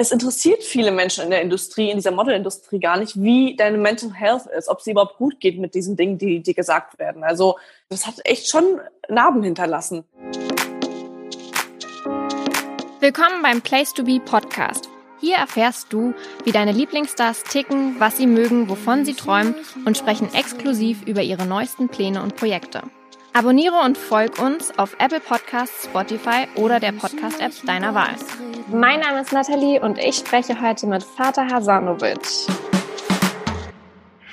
es interessiert viele Menschen in der Industrie, in dieser Modelindustrie gar nicht, wie deine Mental Health ist, ob sie überhaupt gut geht mit diesen Dingen, die dir gesagt werden. Also das hat echt schon Narben hinterlassen. Willkommen beim Place to Be Podcast. Hier erfährst du, wie deine Lieblingsstars ticken, was sie mögen, wovon sie träumen und sprechen exklusiv über ihre neuesten Pläne und Projekte. Abonniere und folg uns auf Apple Podcasts, Spotify oder der Podcast-App deiner Wahl. Mein Name ist Nathalie und ich spreche heute mit Vater Hasanovic.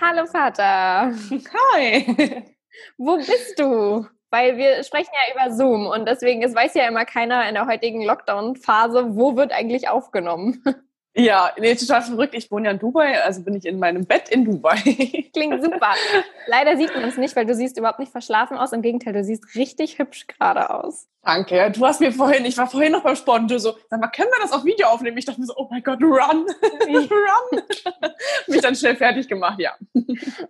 Hallo Vater. Hi. Wo bist du? Weil wir sprechen ja über Zoom und deswegen, es weiß ja immer keiner in der heutigen Lockdown-Phase, wo wird eigentlich aufgenommen. Ja, nee, total verrückt. Ich wohne ja in Dubai, also bin ich in meinem Bett in Dubai. Klingt super. Leider sieht man es nicht, weil du siehst überhaupt nicht verschlafen aus. Im Gegenteil, du siehst richtig hübsch gerade aus. Danke. Du hast mir vorhin, ich war vorhin noch beim Sport und du so, sag mal, können wir das auf Video aufnehmen? Ich dachte mir so, oh mein Gott, run, run. Mich dann schnell fertig gemacht, ja.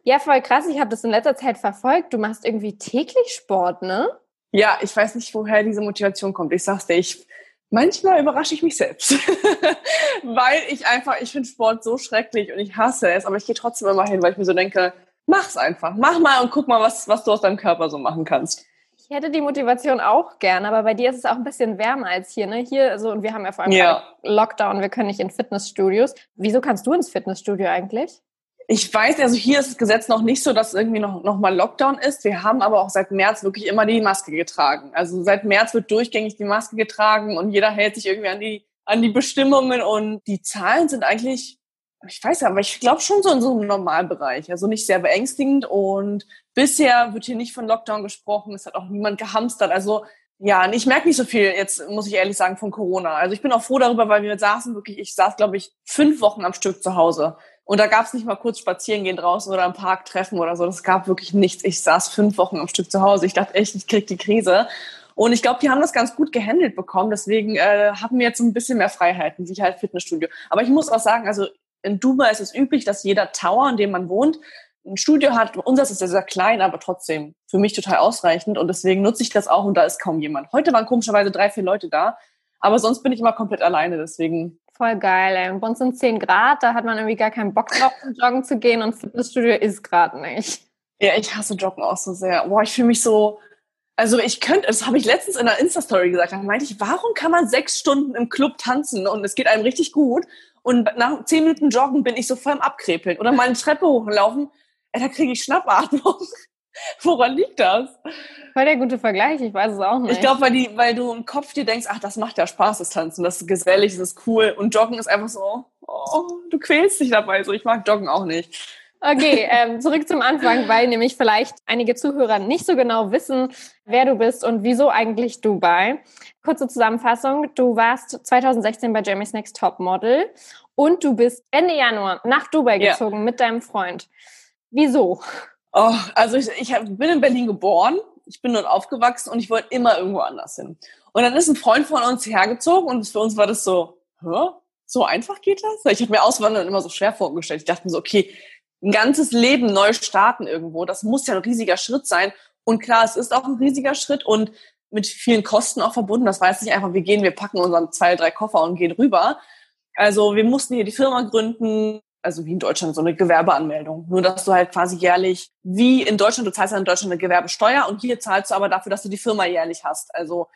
Ja, voll krass. Ich habe das in letzter Zeit verfolgt. Du machst irgendwie täglich Sport, ne? Ja, ich weiß nicht, woher diese Motivation kommt. Ich sag's dir, ich manchmal überrasche ich mich selbst, weil ich einfach, ich finde Sport so schrecklich und ich hasse es, aber ich gehe trotzdem immer hin, weil ich mir so denke, mach's einfach, mach mal und guck mal, was, was du aus deinem Körper so machen kannst. Ich hätte die Motivation auch gern, aber bei dir ist es auch ein bisschen wärmer als hier, ne? Hier, also, und wir haben ja vor allem ja. Lockdown, wir können nicht in Fitnessstudios. Wieso kannst du ins Fitnessstudio eigentlich? Ich weiß, also hier ist das Gesetz noch nicht so, dass irgendwie noch, noch mal Lockdown ist. Wir haben aber auch seit März wirklich immer die Maske getragen. Also seit März wird durchgängig die Maske getragen und jeder hält sich irgendwie an die, an die Bestimmungen und die Zahlen sind eigentlich, ich weiß ja, aber ich glaube schon so in so einem Normalbereich. Also nicht sehr beängstigend und bisher wird hier nicht von Lockdown gesprochen. Es hat auch niemand gehamstert. Also ja, ich merke nicht so viel jetzt, muss ich ehrlich sagen, von Corona. Also ich bin auch froh darüber, weil wir saßen wirklich, ich saß, glaube ich, fünf Wochen am Stück zu Hause. Und da gab es nicht mal kurz spazieren gehen draußen oder im Park treffen oder so. Das gab wirklich nichts. Ich saß fünf Wochen am Stück zu Hause. Ich dachte echt, ich krieg die Krise. Und ich glaube, die haben das ganz gut gehandelt bekommen. Deswegen äh, haben wir jetzt ein bisschen mehr Freiheiten, sicher halt Fitnessstudio. Aber ich muss auch sagen, also in Dubai ist es üblich, dass jeder Tower, in dem man wohnt, ein Studio hat. Unseres ist sehr, sehr klein, aber trotzdem für mich total ausreichend. Und deswegen nutze ich das auch und da ist kaum jemand. Heute waren komischerweise drei, vier Leute da. Aber sonst bin ich immer komplett alleine. Deswegen Voll geil, ey. Und bei uns sind 10 Grad, da hat man irgendwie gar keinen Bock drauf, joggen zu gehen und Fitnessstudio ist gerade nicht. Ja, ich hasse Joggen auch so sehr. Boah, ich fühle mich so, also ich könnte, das habe ich letztens in einer Insta-Story gesagt, da meinte ich, warum kann man sechs Stunden im Club tanzen und es geht einem richtig gut und nach zehn Minuten Joggen bin ich so voll am Abkrepeln oder mal eine Treppe hochlaufen, ey, da kriege ich Schnappatmung. Woran liegt das? Voll der gute Vergleich, ich weiß es auch nicht. Ich glaube, weil, die, weil du im Kopf dir denkst, ach, das macht ja Spaß, das Tanzen, das ist gesellig, das ist cool. Und Joggen ist einfach so, oh, du quälst dich dabei. So, ich mag Joggen auch nicht. Okay, ähm, zurück zum Anfang, weil nämlich vielleicht einige Zuhörer nicht so genau wissen, wer du bist und wieso eigentlich Dubai. Kurze Zusammenfassung, du warst 2016 bei Jeremy's Next Top Model und du bist Ende Januar nach Dubai gezogen ja. mit deinem Freund. Wieso? Oh, also ich, ich bin in Berlin geboren, ich bin dort aufgewachsen und ich wollte immer irgendwo anders hin. Und dann ist ein Freund von uns hergezogen und für uns war das so, Hä? so einfach geht das? Ich habe mir Auswandern immer so schwer vorgestellt. Ich dachte mir so, okay, ein ganzes Leben neu starten irgendwo, das muss ja ein riesiger Schritt sein. Und klar, es ist auch ein riesiger Schritt und mit vielen Kosten auch verbunden. Das weiß nicht einfach, wir gehen, wir packen unseren zwei, drei Koffer und gehen rüber. Also wir mussten hier die Firma gründen, also wie in Deutschland so eine Gewerbeanmeldung. Nur dass du halt quasi jährlich, wie in Deutschland, du zahlst ja in Deutschland eine Gewerbesteuer und hier zahlst du aber dafür, dass du die Firma jährlich hast. Also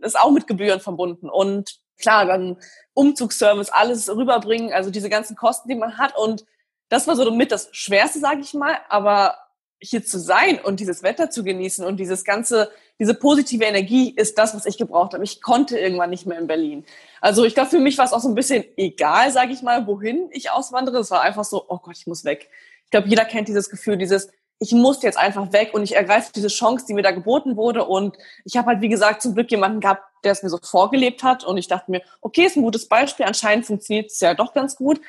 ist auch mit Gebühren verbunden. Und klar, dann Umzugsservice, alles rüberbringen, also diese ganzen Kosten, die man hat. Und das war so mit das Schwerste, sage ich mal. Aber hier zu sein und dieses Wetter zu genießen und dieses ganze, diese positive Energie ist das, was ich gebraucht habe. Ich konnte irgendwann nicht mehr in Berlin. Also ich glaube, für mich war es auch so ein bisschen egal, sage ich mal, wohin ich auswandere. Es war einfach so, oh Gott, ich muss weg. Ich glaube, jeder kennt dieses Gefühl, dieses, ich muss jetzt einfach weg und ich ergreife diese Chance, die mir da geboten wurde. Und ich habe halt, wie gesagt, zum Glück jemanden gehabt, der es mir so vorgelebt hat. Und ich dachte mir, okay, ist ein gutes Beispiel. Anscheinend funktioniert es ja doch ganz gut.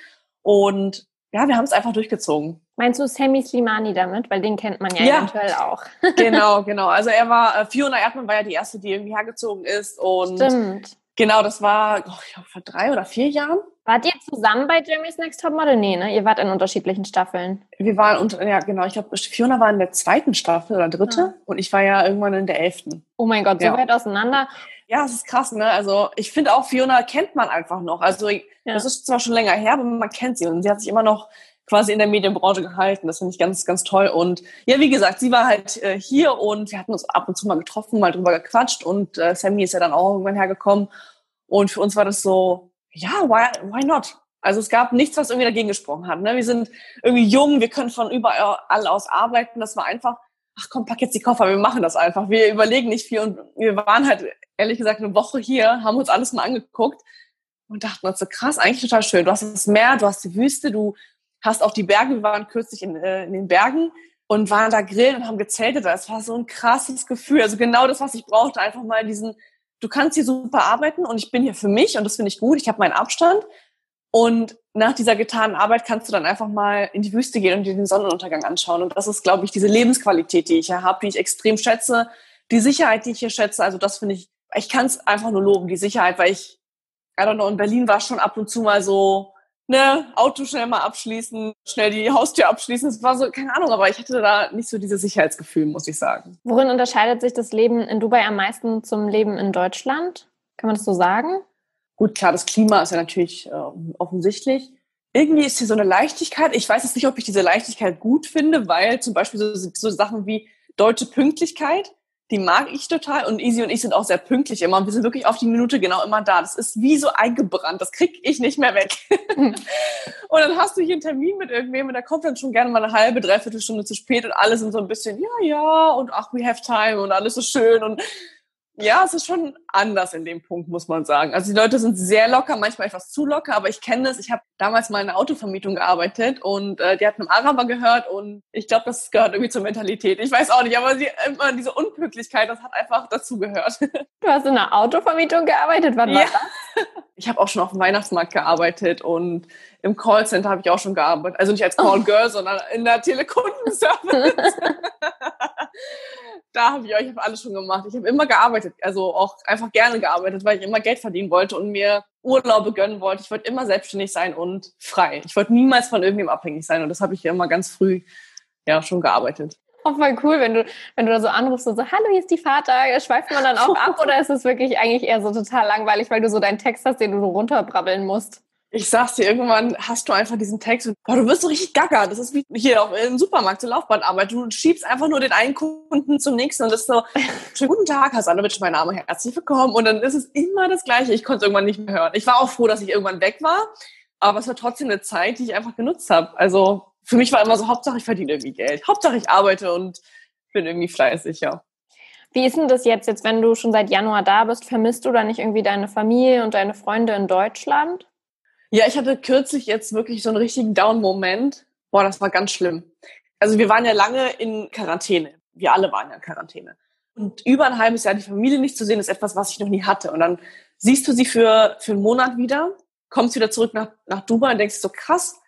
Und ja, wir haben es einfach durchgezogen. Meinst du Sammy Slimani damit? Weil den kennt man ja, ja. eventuell auch. genau, genau. Also er war, äh, Fiona Erdmann war ja die erste, die irgendwie hergezogen ist. Und Stimmt. Genau, das war, oh, ich vor drei oder vier Jahren. Wart ihr zusammen bei Jeremy's Next Top Model? Nee, ne? Ihr wart in unterschiedlichen Staffeln. Wir waren unter, ja, genau. Ich glaube, Fiona war in der zweiten Staffel oder dritte ah. und ich war ja irgendwann in der elften. Oh mein Gott, so ja. weit auseinander. Ja, es ist krass, ne? Also ich finde auch, Fiona kennt man einfach noch. Also ja. das ist zwar schon länger her, aber man kennt sie und sie hat sich immer noch quasi in der Medienbranche gehalten. Das finde ich ganz, ganz toll. Und ja, wie gesagt, sie war halt äh, hier und wir hatten uns ab und zu mal getroffen, mal drüber gequatscht und äh, Sammy ist ja dann auch irgendwann hergekommen. Und für uns war das so, ja, why, why not? Also es gab nichts, was irgendwie dagegen gesprochen hat. Ne? Wir sind irgendwie jung, wir können von überall aus arbeiten. Das war einfach, ach komm, pack jetzt die Koffer, wir machen das einfach. Wir überlegen nicht viel und wir waren halt ehrlich gesagt eine Woche hier, haben uns alles mal angeguckt und dachten uns so krass, eigentlich total schön. Du hast das Meer, du hast die Wüste, du hast auch die Berge. Wir waren kürzlich in, äh, in den Bergen und waren da grillen und haben gezeltet. Das war so ein krasses Gefühl. Also genau das, was ich brauchte, einfach mal diesen, du kannst hier super arbeiten und ich bin hier für mich und das finde ich gut. Ich habe meinen Abstand. Und nach dieser getanen Arbeit kannst du dann einfach mal in die Wüste gehen und dir den Sonnenuntergang anschauen. Und das ist, glaube ich, diese Lebensqualität, die ich hier habe, die ich extrem schätze. Die Sicherheit, die ich hier schätze, also das finde ich, ich kann es einfach nur loben, die Sicherheit, weil ich, I don't know, in Berlin war schon ab und zu mal so, ne, Auto schnell mal abschließen, schnell die Haustür abschließen. Es war so, keine Ahnung, aber ich hatte da nicht so dieses Sicherheitsgefühl, muss ich sagen. Worin unterscheidet sich das Leben in Dubai am meisten zum Leben in Deutschland? Kann man das so sagen? Gut, klar, das Klima ist ja natürlich äh, offensichtlich. Irgendwie ist hier so eine Leichtigkeit. Ich weiß jetzt nicht, ob ich diese Leichtigkeit gut finde, weil zum Beispiel so, so Sachen wie deutsche Pünktlichkeit die mag ich total und Easy und ich sind auch sehr pünktlich immer und wir sind wirklich auf die Minute genau immer da. Das ist wie so eingebrannt, das krieg ich nicht mehr weg. und dann hast du hier einen Termin mit irgendwem und der kommt dann schon gerne mal eine halbe, dreiviertel Stunde zu spät und alle sind so ein bisschen, ja, ja und ach, we have time und alles ist schön und ja, es ist schon anders in dem Punkt, muss man sagen. Also die Leute sind sehr locker, manchmal etwas zu locker, aber ich kenne es. Ich habe damals mal in einer Autovermietung gearbeitet und äh, die hat einem Araber gehört und ich glaube, das gehört irgendwie zur Mentalität. Ich weiß auch nicht, aber sie, immer diese Unpünktlichkeit, das hat einfach dazu gehört. Du hast in einer Autovermietung gearbeitet, wann ja. war das? Ich habe auch schon auf dem Weihnachtsmarkt gearbeitet und im Callcenter habe ich auch schon gearbeitet. Also nicht als Callgirl, oh. sondern in der Telekundenservice. da habe ich euch alles schon gemacht. Ich habe immer gearbeitet, also auch einfach gerne gearbeitet, weil ich immer Geld verdienen wollte und mir Urlaube gönnen wollte. Ich wollte immer selbstständig sein und frei. Ich wollte niemals von irgendwem abhängig sein und das habe ich immer ganz früh ja schon gearbeitet. Auch oh, voll cool, wenn du, wenn du da so anrufst und so, hallo, hier ist die Vater, schweift man dann auch ab oder ist es wirklich eigentlich eher so total langweilig, weil du so deinen Text hast, den du runterbrabbeln musst? ich sag's dir, irgendwann hast du einfach diesen Text und boah, du wirst so richtig gaga. Das ist wie hier auch im Supermarkt zur Laufbahnarbeit. Du schiebst einfach nur den einen Kunden zum nächsten und das ist so, schönen guten Tag, Hasanovic, mein Name, herzlich willkommen. Und dann ist es immer das Gleiche. Ich konnte es irgendwann nicht mehr hören. Ich war auch froh, dass ich irgendwann weg war, aber es war trotzdem eine Zeit, die ich einfach genutzt habe. Also für mich war immer so, Hauptsache ich verdiene irgendwie Geld. Hauptsache ich arbeite und bin irgendwie fleißig, ja. Wie ist denn das jetzt, jetzt, wenn du schon seit Januar da bist? Vermisst du da nicht irgendwie deine Familie und deine Freunde in Deutschland? Ja, ich hatte kürzlich jetzt wirklich so einen richtigen Down-Moment. Boah, das war ganz schlimm. Also wir waren ja lange in Quarantäne. Wir alle waren ja in Quarantäne. Und über ein halbes Jahr die Familie nicht zu sehen, ist etwas, was ich noch nie hatte. Und dann siehst du sie für, für einen Monat wieder, kommst wieder zurück nach, nach Dubai und denkst so, krass,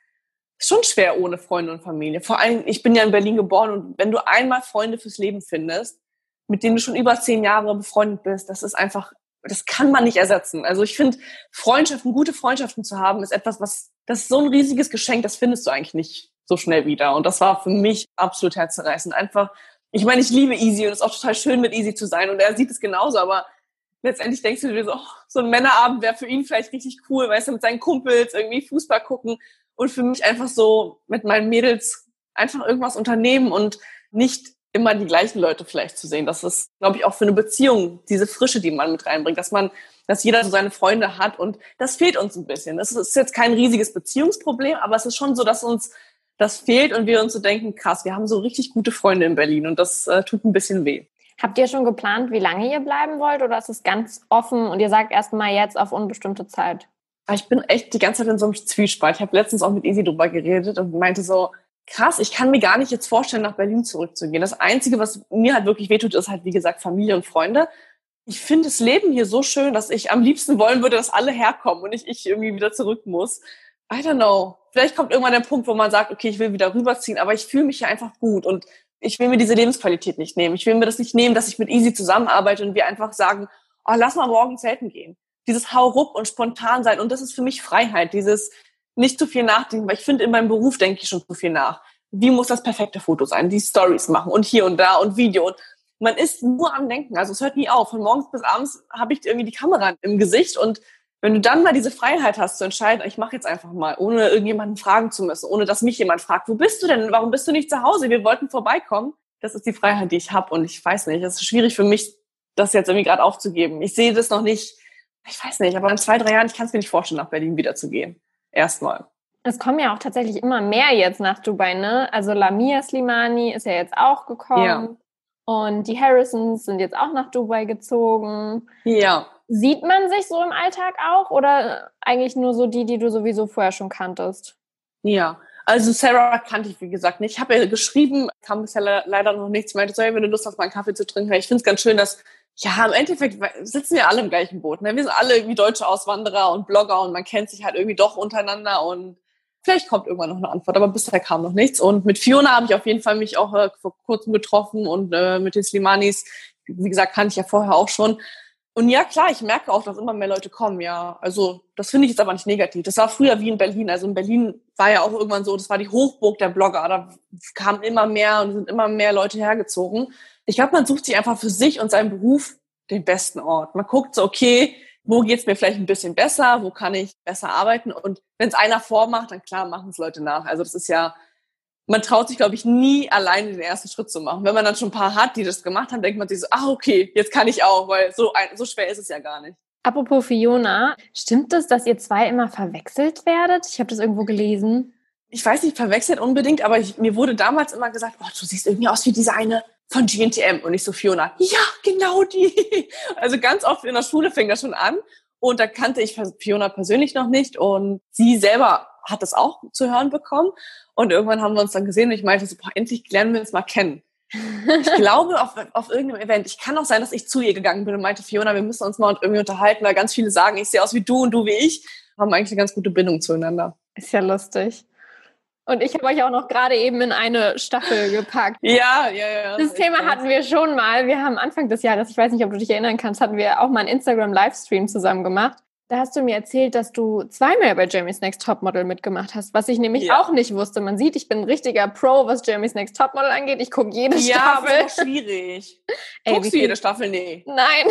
schon schwer ohne Freunde und Familie. Vor allem, ich bin ja in Berlin geboren und wenn du einmal Freunde fürs Leben findest, mit denen du schon über zehn Jahre befreundet bist, das ist einfach das kann man nicht ersetzen. Also ich finde, Freundschaften, gute Freundschaften zu haben, ist etwas, was, das ist so ein riesiges Geschenk, das findest du eigentlich nicht so schnell wieder. Und das war für mich absolut herzzerreißend. Einfach, ich meine, ich liebe Easy und es ist auch total schön, mit Easy zu sein. Und er sieht es genauso, aber letztendlich denkst du dir so, oh, so ein Männerabend wäre für ihn vielleicht richtig cool, weißt du, mit seinen Kumpels irgendwie Fußball gucken und für mich einfach so mit meinen Mädels einfach irgendwas unternehmen und nicht immer die gleichen Leute vielleicht zu sehen. Das ist, glaube ich, auch für eine Beziehung diese Frische, die man mit reinbringt, dass man, dass jeder so seine Freunde hat und das fehlt uns ein bisschen. Das ist jetzt kein riesiges Beziehungsproblem, aber es ist schon so, dass uns das fehlt und wir uns so denken, krass, wir haben so richtig gute Freunde in Berlin und das äh, tut ein bisschen weh. Habt ihr schon geplant, wie lange ihr bleiben wollt oder ist es ganz offen und ihr sagt erstmal jetzt auf unbestimmte Zeit? Ich bin echt die ganze Zeit in so einem Zwiespalt. Ich habe letztens auch mit Easy drüber geredet und meinte so, krass, ich kann mir gar nicht jetzt vorstellen, nach Berlin zurückzugehen. Das Einzige, was mir halt wirklich wehtut, ist halt, wie gesagt, Familie und Freunde. Ich finde das Leben hier so schön, dass ich am liebsten wollen würde, dass alle herkommen und nicht ich irgendwie wieder zurück muss. I don't know. Vielleicht kommt irgendwann der Punkt, wo man sagt, okay, ich will wieder rüberziehen, aber ich fühle mich hier einfach gut und ich will mir diese Lebensqualität nicht nehmen. Ich will mir das nicht nehmen, dass ich mit Easy zusammenarbeite und wir einfach sagen, oh, lass mal morgen zelten gehen. Dieses Hau ruck und spontan sein und das ist für mich Freiheit. Dieses, nicht zu viel nachdenken, weil ich finde, in meinem Beruf denke ich schon zu viel nach. Wie muss das perfekte Foto sein? Die Stories machen und hier und da und Video. Und man ist nur am Denken. Also es hört nie auf. Von morgens bis abends habe ich irgendwie die Kamera im Gesicht und wenn du dann mal diese Freiheit hast zu entscheiden, ich mache jetzt einfach mal, ohne irgendjemanden fragen zu müssen, ohne dass mich jemand fragt, wo bist du denn? Warum bist du nicht zu Hause? Wir wollten vorbeikommen. Das ist die Freiheit, die ich habe und ich weiß nicht, es ist schwierig für mich, das jetzt irgendwie gerade aufzugeben. Ich sehe das noch nicht, ich weiß nicht, aber in zwei, drei Jahren, ich kann es mir nicht vorstellen, nach Berlin wieder zu gehen. Erstmal. Es kommen ja auch tatsächlich immer mehr jetzt nach Dubai, ne? Also Lamia Slimani ist ja jetzt auch gekommen. Ja. Und die Harrisons sind jetzt auch nach Dubai gezogen. Ja. Sieht man sich so im Alltag auch oder eigentlich nur so die, die du sowieso vorher schon kanntest? Ja, also Sarah kannte ich, wie gesagt, nicht. Ich habe ihr geschrieben, kam bisher leider noch nichts. Meinte so, hey, wenn du Lust hast, mal einen Kaffee zu trinken. Ich finde es ganz schön, dass, ja, im Endeffekt sitzen wir alle im gleichen Boot. Ne? Wir sind alle wie deutsche Auswanderer und Blogger und man kennt sich halt irgendwie doch untereinander und vielleicht kommt irgendwann noch eine Antwort, aber bisher kam noch nichts. Und mit Fiona habe ich auf jeden Fall mich auch äh, vor kurzem getroffen und äh, mit den Slimanis, wie gesagt, kannte ich ja vorher auch schon. Und ja, klar, ich merke auch, dass immer mehr Leute kommen, ja. Also, das finde ich jetzt aber nicht negativ. Das war früher wie in Berlin. Also in Berlin war ja auch irgendwann so, das war die Hochburg der Blogger. Da kamen immer mehr und sind immer mehr Leute hergezogen. Ich glaube, man sucht sich einfach für sich und seinen Beruf den besten Ort. Man guckt so, okay, wo geht's mir vielleicht ein bisschen besser, wo kann ich besser arbeiten. Und wenn es einer vormacht, dann klar machen es Leute nach. Also das ist ja man traut sich, glaube ich, nie alleine den ersten Schritt zu machen. Wenn man dann schon ein paar hat, die das gemacht haben, denkt man sich so, ah, okay, jetzt kann ich auch, weil so, ein, so schwer ist es ja gar nicht. Apropos Fiona, stimmt es, dass ihr zwei immer verwechselt werdet? Ich habe das irgendwo gelesen. Ich weiß nicht, verwechselt unbedingt, aber ich, mir wurde damals immer gesagt, oh, du siehst irgendwie aus wie diese eine von GNTM und nicht so Fiona. Ja, genau die. Also ganz oft in der Schule fing das schon an und da kannte ich Fiona persönlich noch nicht und sie selber hat das auch zu hören bekommen. Und irgendwann haben wir uns dann gesehen und ich meinte so, boah, endlich lernen wir uns mal kennen. ich glaube auf, auf irgendeinem Event. Ich kann auch sein, dass ich zu ihr gegangen bin und meinte, Fiona, wir müssen uns mal irgendwie unterhalten, weil ganz viele sagen, ich sehe aus wie du und du wie ich. Haben eigentlich eine ganz gute Bindung zueinander. Ist ja lustig. Und ich habe euch auch noch gerade eben in eine Staffel gepackt. Ja, ja, ja. Das Thema hatten wir schon mal. Wir haben Anfang des Jahres, ich weiß nicht, ob du dich erinnern kannst, hatten wir auch mal einen Instagram-Livestream zusammen gemacht. Da hast du mir erzählt, dass du zweimal bei Jeremy's Next Topmodel mitgemacht hast, was ich nämlich ja. auch nicht wusste. Man sieht, ich bin ein richtiger Pro, was Jeremy's Next Topmodel angeht. Ich gucke jede ja, Staffel. Ja, aber schwierig. Ey, Guckst du jede Staffel? Nee. Nein.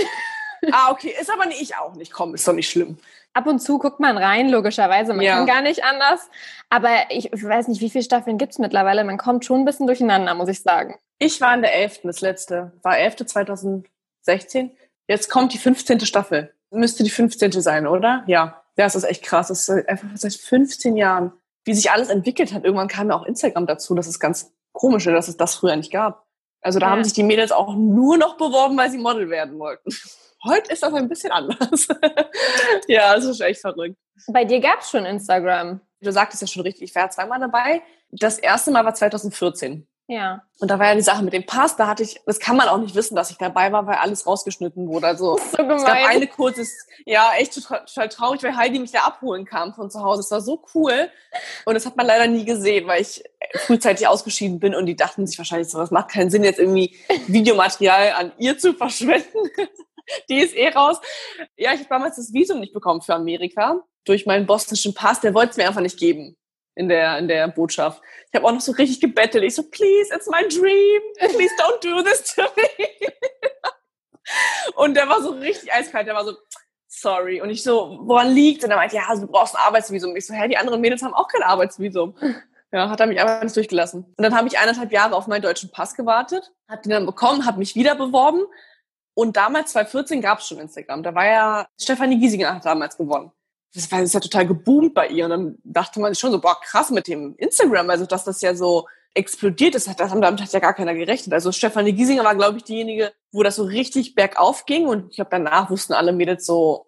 Ah, okay. Ist aber nicht, ich auch nicht. Komm, ist doch nicht schlimm. Ab und zu guckt man rein, logischerweise. Man ja. kann gar nicht anders. Aber ich weiß nicht, wie viele Staffeln gibt's mittlerweile. Man kommt schon ein bisschen durcheinander, muss ich sagen. Ich war in der 11. das letzte. War 11. 2016. Jetzt kommt die 15. Staffel müsste die 15. sein, oder? Ja. Ja, es ist echt krass. Es ist einfach seit 15 Jahren, wie sich alles entwickelt hat. Irgendwann kam ja auch Instagram dazu. Das ist ganz komisch, dass es das früher nicht gab. Also da ja. haben sich die Mädels auch nur noch beworben, weil sie Model werden wollten. Heute ist das ein bisschen anders. ja, es ist echt verrückt. Bei dir gab es schon Instagram. Du sagtest ja schon richtig, ich war ja zweimal dabei. Das erste Mal war 2014. Ja. Und da war ja die Sache mit dem Pass, da hatte ich, das kann man auch nicht wissen, dass ich dabei war, weil alles rausgeschnitten wurde. Also so es gab eine kurzes, ja, echt total traurig, weil Heidi mich da abholen kam von zu Hause. Es war so cool. Und das hat man leider nie gesehen, weil ich frühzeitig ausgeschieden bin und die dachten sich wahrscheinlich so, was macht keinen Sinn, jetzt irgendwie Videomaterial an ihr zu verschwenden. die ist eh raus. Ja, ich habe damals das Visum nicht bekommen für Amerika durch meinen bosnischen Pass, der wollte es mir einfach nicht geben in der, in der Botschaft. Ich habe auch noch so richtig gebettelt. Ich so, please, it's my dream. Please don't do this to me. und der war so richtig eiskalt. Der war so, sorry. Und ich so, woran liegt? Und er meinte, ja, also du brauchst ein Arbeitsvisum. Ich so, hä, die anderen Mädels haben auch kein Arbeitsvisum. Ja, hat er mich einfach nicht durchgelassen. Und dann habe ich eineinhalb Jahre auf meinen deutschen Pass gewartet, habe den dann bekommen, habe mich wieder beworben. Und damals, 2014, gab es schon Instagram. Da war ja Stefanie Giesinger hat damals gewonnen das war das ist ja total geboomt bei ihr. Und dann dachte man sich schon so, boah, krass mit dem Instagram, also dass das ja so explodiert ist, das, damit hat ja gar keiner gerechnet. Also Stefanie Giesinger war, glaube ich, diejenige, wo das so richtig bergauf ging. Und ich glaube, danach wussten alle Mädels so,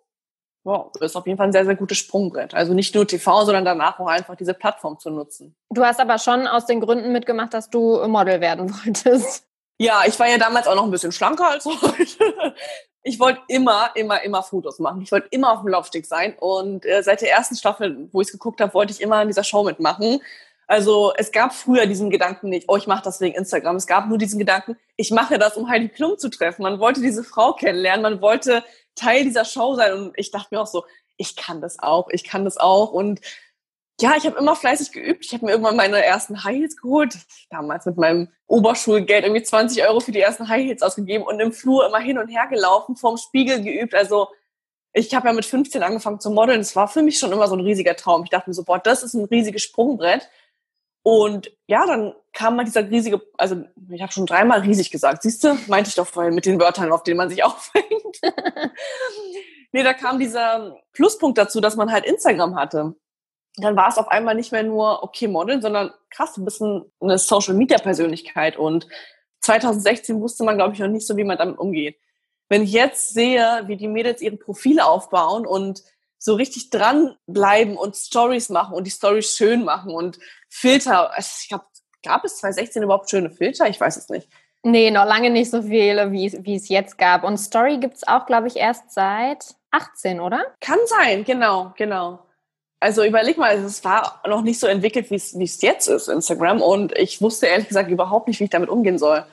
wow, das ist auf jeden Fall ein sehr, sehr gutes Sprungbrett. Also nicht nur TV, sondern danach auch einfach diese Plattform zu nutzen. Du hast aber schon aus den Gründen mitgemacht, dass du Model werden wolltest. Ja, ich war ja damals auch noch ein bisschen schlanker als heute ich wollte immer, immer, immer Fotos machen. Ich wollte immer auf dem Laufsteg sein. Und äh, seit der ersten Staffel, wo ich es geguckt habe, wollte ich immer in dieser Show mitmachen. Also es gab früher diesen Gedanken nicht, oh, ich mache das wegen Instagram. Es gab nur diesen Gedanken, ich mache das, um Heidi Klum zu treffen. Man wollte diese Frau kennenlernen, man wollte Teil dieser Show sein. Und ich dachte mir auch so, ich kann das auch, ich kann das auch. Und Ja, ich habe immer fleißig geübt. Ich habe mir irgendwann meine ersten High Heels geholt. Damals mit meinem Oberschulgeld irgendwie 20 Euro für die ersten High Heels ausgegeben und im Flur immer hin und her gelaufen, vorm Spiegel geübt. Also ich habe ja mit 15 angefangen zu modeln. Es war für mich schon immer so ein riesiger Traum. Ich dachte mir so, boah, das ist ein riesiges Sprungbrett. Und ja, dann kam mal dieser riesige, also ich habe schon dreimal riesig gesagt, siehst du, meinte ich doch vorhin mit den Wörtern, auf denen man sich aufhängt. nee, da kam dieser Pluspunkt dazu, dass man halt Instagram hatte. Dann war es auf einmal nicht mehr nur, okay, Modeln, sondern krass, ein bisschen eine Social-Media-Persönlichkeit. Und 2016 wusste man, glaube ich, noch nicht so, wie man damit umgeht. Wenn ich jetzt sehe, wie die Mädels ihre Profile aufbauen und so richtig dranbleiben und Stories machen und die Stories schön machen und Filter. Also ich glaube, gab es 2016 überhaupt schöne Filter? Ich weiß es nicht. Nee, noch lange nicht so viele, wie, wie es jetzt gab. Und Story gibt es auch, glaube ich, erst seit 18, oder? Kann sein, genau, genau. Also überleg mal, es war noch nicht so entwickelt, wie es jetzt ist, Instagram. Und ich wusste ehrlich gesagt überhaupt nicht, wie ich damit umgehen soll.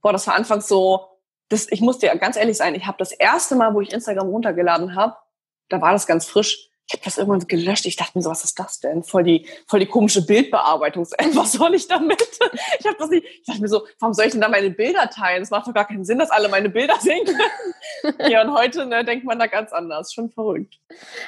Boah, das war anfangs so, das, ich musste ja ganz ehrlich sein, ich habe das erste Mal, wo ich Instagram runtergeladen habe, da war das ganz frisch. Ich habe das irgendwann gelöscht. Ich dachte mir so, was ist das denn? Voll die, voll die komische Bildbearbeitungs-App. Was soll ich damit? Ich habe das nicht. Ich dachte mir so, warum soll ich denn da meine Bilder teilen? Es macht doch gar keinen Sinn, dass alle meine Bilder sehen können. ja, und heute ne, denkt man da ganz anders. Schon verrückt.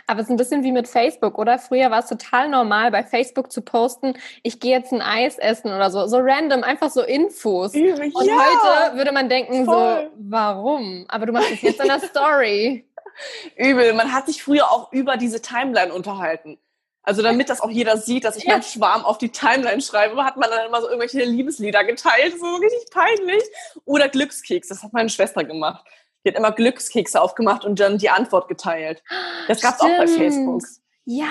Aber es ist ein bisschen wie mit Facebook, oder? Früher war es total normal, bei Facebook zu posten, ich gehe jetzt ein Eis essen oder so. So random, einfach so Infos. Ja, und heute würde man denken voll. so, warum? Aber du machst es jetzt in der Story. Übel. Man hat sich früher auch über diese Timeline unterhalten. Also damit das auch jeder sieht, dass ich ja. meinen Schwarm auf die Timeline schreibe, hat man dann immer so irgendwelche Liebeslieder geteilt. So richtig peinlich. Oder Glückskeks. Das hat meine Schwester gemacht. Die hat immer Glückskekse aufgemacht und dann die Antwort geteilt. Das gab's Stimmt. auch bei Facebook. Ja.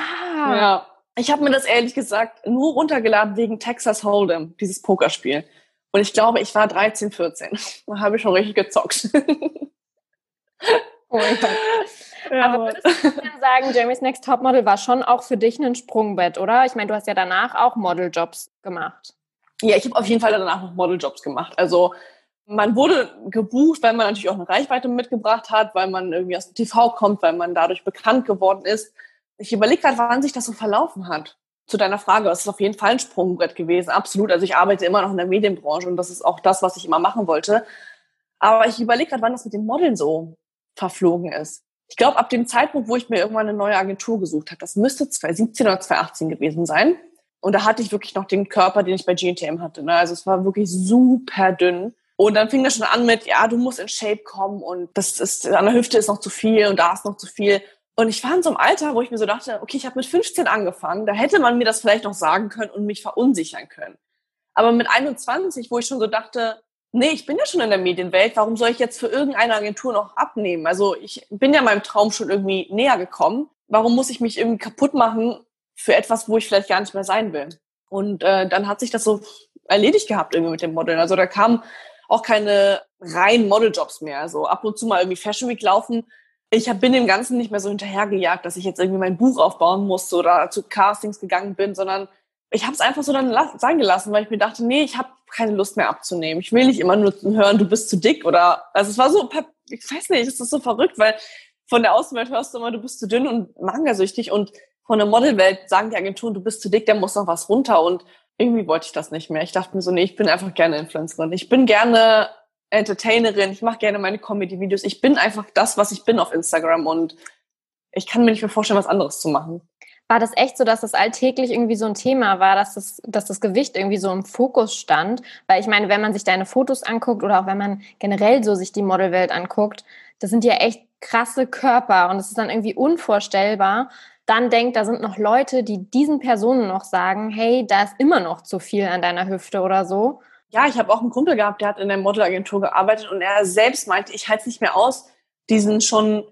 Ja. Ich habe mir das ehrlich gesagt nur runtergeladen wegen Texas Hold'em, dieses Pokerspiel. Und ich glaube, ich war 13, 14. Da habe ich schon richtig gezockt. Oh ja. Aber würdest du denn sagen, Jeremy's Next Topmodel war schon auch für dich ein Sprungbett, oder? Ich meine, du hast ja danach auch Modeljobs gemacht. Ja, ich habe auf jeden Fall danach noch Modeljobs gemacht. Also man wurde gebucht, weil man natürlich auch eine Reichweite mitgebracht hat, weil man irgendwie aus dem TV kommt, weil man dadurch bekannt geworden ist. Ich überlege gerade, wann sich das so verlaufen hat. Zu deiner Frage, es ist auf jeden Fall ein Sprungbrett gewesen, absolut. Also ich arbeite immer noch in der Medienbranche und das ist auch das, was ich immer machen wollte. Aber ich überlege gerade, wann das mit dem Modeln so verflogen ist. Ich glaube, ab dem Zeitpunkt, wo ich mir irgendwann eine neue Agentur gesucht habe, das müsste 2017 oder 2018 gewesen sein. Und da hatte ich wirklich noch den Körper, den ich bei GNTM hatte. Ne? Also es war wirklich super dünn. Und dann fing das schon an mit, ja, du musst in Shape kommen und das ist, an der Hüfte ist noch zu viel und da ist noch zu viel. Und ich war in so einem Alter, wo ich mir so dachte, okay, ich habe mit 15 angefangen, da hätte man mir das vielleicht noch sagen können und mich verunsichern können. Aber mit 21, wo ich schon so dachte, nee, ich bin ja schon in der Medienwelt, warum soll ich jetzt für irgendeine Agentur noch abnehmen? Also ich bin ja meinem Traum schon irgendwie näher gekommen. Warum muss ich mich irgendwie kaputt machen für etwas, wo ich vielleicht gar nicht mehr sein will? Und äh, dann hat sich das so erledigt gehabt irgendwie mit dem Modeln. Also da kamen auch keine reinen Modeljobs mehr. Also ab und zu mal irgendwie Fashion Week laufen. Ich hab, bin dem Ganzen nicht mehr so hinterhergejagt, dass ich jetzt irgendwie mein Buch aufbauen musste oder zu Castings gegangen bin, sondern ich habe es einfach so dann sein gelassen, weil ich mir dachte, nee, ich habe keine Lust mehr abzunehmen. Ich will nicht immer nur hören, du bist zu dick oder also es war so, ich weiß nicht, es ist so verrückt, weil von der Außenwelt hörst du immer, du bist zu dünn und mangasüchtig und von der Modelwelt sagen die Agenturen, du bist zu dick, da muss noch was runter und irgendwie wollte ich das nicht mehr. Ich dachte mir so, nee, ich bin einfach gerne Influencerin. Ich bin gerne Entertainerin, ich mache gerne meine Comedy-Videos. Ich bin einfach das, was ich bin auf Instagram und ich kann mir nicht mehr vorstellen, was anderes zu machen war das echt so, dass das alltäglich irgendwie so ein Thema war, dass das, dass das Gewicht irgendwie so im Fokus stand? Weil ich meine, wenn man sich deine Fotos anguckt oder auch wenn man generell so sich die Modelwelt anguckt, das sind ja echt krasse Körper und es ist dann irgendwie unvorstellbar. Dann denkt, da sind noch Leute, die diesen Personen noch sagen, hey, da ist immer noch zu viel an deiner Hüfte oder so. Ja, ich habe auch einen Kumpel gehabt, der hat in der Modelagentur gearbeitet und er selbst meinte, ich halte es nicht mehr aus, diesen schon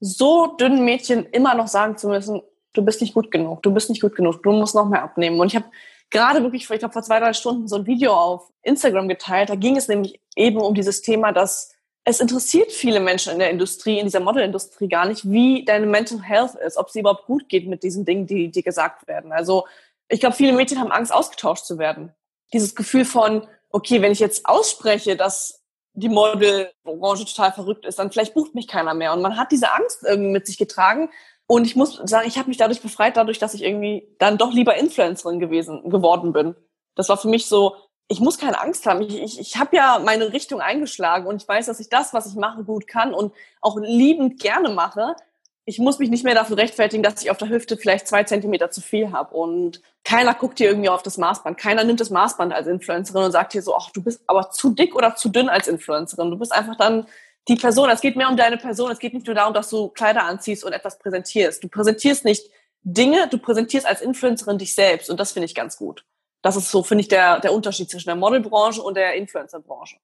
so dünnen Mädchen immer noch sagen zu müssen, du bist nicht gut genug, du bist nicht gut genug, du musst noch mehr abnehmen. Und ich habe gerade wirklich, ich glaube, vor zwei, drei Stunden so ein Video auf Instagram geteilt. Da ging es nämlich eben um dieses Thema, dass es interessiert viele Menschen in der Industrie, in dieser Modelindustrie gar nicht, wie deine Mental Health ist, ob sie überhaupt gut geht mit diesen Dingen, die dir gesagt werden. Also ich glaube, viele Mädchen haben Angst, ausgetauscht zu werden. Dieses Gefühl von, okay, wenn ich jetzt ausspreche, dass die Modelbranche total verrückt ist, dann vielleicht bucht mich keiner mehr. Und man hat diese Angst irgendwie mit sich getragen, Und ich muss sagen, ich habe mich dadurch befreit, dadurch, dass ich irgendwie dann doch lieber Influencerin gewesen geworden bin. Das war für mich so, ich muss keine Angst haben. Ich, ich, ich habe ja meine Richtung eingeschlagen und ich weiß, dass ich das, was ich mache, gut kann und auch liebend gerne mache. Ich muss mich nicht mehr dafür rechtfertigen, dass ich auf der Hüfte vielleicht zwei Zentimeter zu viel habe. Und keiner guckt hier irgendwie auf das Maßband. Keiner nimmt das Maßband als Influencerin und sagt hier so, ach, du bist aber zu dick oder zu dünn als Influencerin. Du bist einfach dann die Person, es geht mehr um deine Person, es geht nicht nur darum, dass du Kleider anziehst und etwas präsentierst. Du präsentierst nicht Dinge, du präsentierst als Influencerin dich selbst und das finde ich ganz gut. Das ist so, finde ich, der, der Unterschied zwischen der Modelbranche und der Influencerbranche.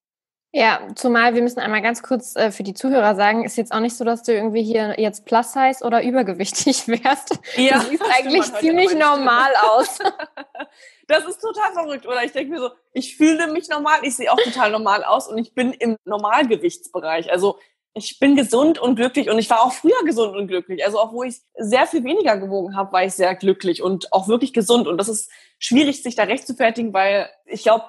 Ja, zumal wir müssen einmal ganz kurz äh, für die Zuhörer sagen, ist jetzt auch nicht so, dass du irgendwie hier jetzt plus size oder übergewichtig wärst. Ja, du siehst eigentlich ziemlich normal aus. Das ist total verrückt. Oder ich denke mir so, ich fühle mich normal, ich sehe auch total normal aus und ich bin im Normalgewichtsbereich. Also ich bin gesund und glücklich und ich war auch früher gesund und glücklich. Also auch wo ich sehr viel weniger gewogen habe, war ich sehr glücklich und auch wirklich gesund. Und das ist schwierig, sich da recht zu fertigen, weil ich glaube,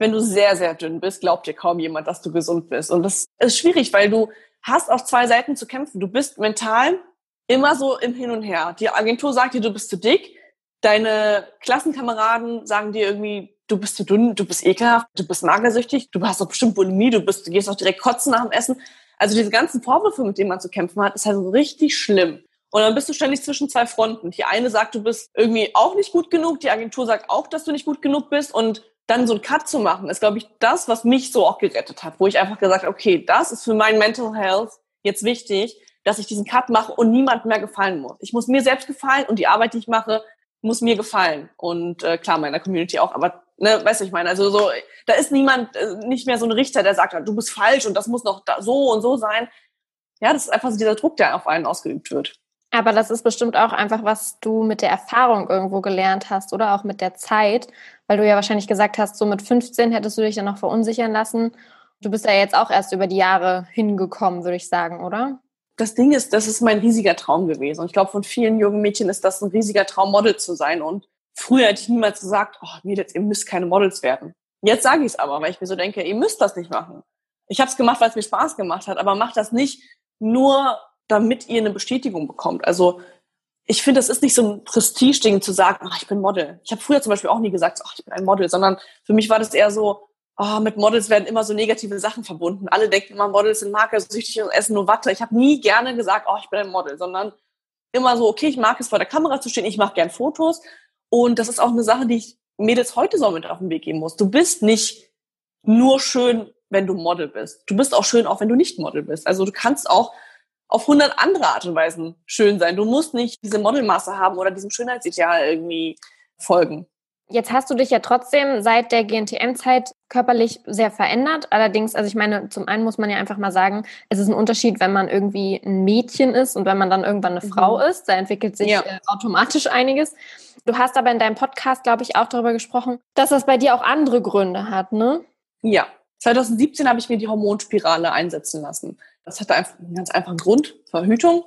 wenn du sehr, sehr dünn bist, glaubt dir kaum jemand, dass du gesund bist. Und das ist schwierig, weil du hast auf zwei Seiten zu kämpfen. Du bist mental immer so im Hin und Her. Die Agentur sagt dir, du bist zu dick deine Klassenkameraden sagen dir irgendwie, du bist zu dünn, du bist ekelhaft, du bist magersüchtig, du hast doch bestimmt Bulimie, du bist, du gehst auch direkt kotzen nach dem Essen. Also diese ganzen Vorwürfe, mit denen man zu kämpfen hat, ist halt so richtig schlimm. Und dann bist du ständig zwischen zwei Fronten. Die eine sagt, du bist irgendwie auch nicht gut genug, die Agentur sagt auch, dass du nicht gut genug bist und dann so einen Cut zu machen, ist, glaube ich, das, was mich so auch gerettet hat, wo ich einfach gesagt habe, okay, das ist für mein Mental Health jetzt wichtig, dass ich diesen Cut mache und niemand mehr gefallen muss. Ich muss mir selbst gefallen und die Arbeit, die ich mache, muss mir gefallen. Und äh, klar, meiner Community auch. Aber, ne, weißt du, ich meine, also so, da ist niemand, äh, nicht mehr so ein Richter, der sagt, du bist falsch und das muss noch da, so und so sein. Ja, das ist einfach so dieser Druck, der auf einen ausgeübt wird. Aber das ist bestimmt auch einfach, was du mit der Erfahrung irgendwo gelernt hast oder auch mit der Zeit, weil du ja wahrscheinlich gesagt hast, so mit 15 hättest du dich dann noch verunsichern lassen. Du bist ja jetzt auch erst über die Jahre hingekommen, würde ich sagen, oder? das Ding ist, das ist mein riesiger Traum gewesen. Und ich glaube, von vielen jungen Mädchen ist das ein riesiger Traum, Model zu sein. Und früher hätte ich niemals gesagt, oh, Mädels, ihr müsst keine Models werden. Jetzt sage ich es aber, weil ich mir so denke, ihr müsst das nicht machen. Ich habe es gemacht, weil es mir Spaß gemacht hat, aber macht das nicht nur, damit ihr eine Bestätigung bekommt. Also ich finde, es ist nicht so ein Prestigeding zu sagen, ach, ich bin Model. Ich habe früher zum Beispiel auch nie gesagt, ach, ich bin ein Model, sondern für mich war das eher so, oh, mit Models werden immer so negative Sachen verbunden. Alle denken immer, Models sind magersüchtig und essen nur Watte. Ich habe nie gerne gesagt, oh, ich bin ein Model, sondern immer so, okay, ich mag es vor der Kamera zu stehen, ich mache gern Fotos. Und das ist auch eine Sache, die ich Mädels heute so mit auf den Weg geben muss. Du bist nicht nur schön, wenn du Model bist. Du bist auch schön, auch wenn du nicht Model bist. Also du kannst auch auf hundert andere Art und Weisen schön sein. Du musst nicht diese Modelmasse haben oder diesem Schönheitsideal irgendwie folgen. Jetzt hast du dich ja trotzdem seit der GNTM-Zeit körperlich sehr verändert. Allerdings, also ich meine, zum einen muss man ja einfach mal sagen, es ist ein Unterschied, wenn man irgendwie ein Mädchen ist und wenn man dann irgendwann eine mhm. Frau ist. Da entwickelt sich ja. äh, automatisch einiges. Du hast aber in deinem Podcast, glaube ich, auch darüber gesprochen, dass das bei dir auch andere Gründe hat, ne? Ja. 2017 habe ich mir die Hormonspirale einsetzen lassen. Das hatte einfach einen ganz einfachen Grund, Verhütung.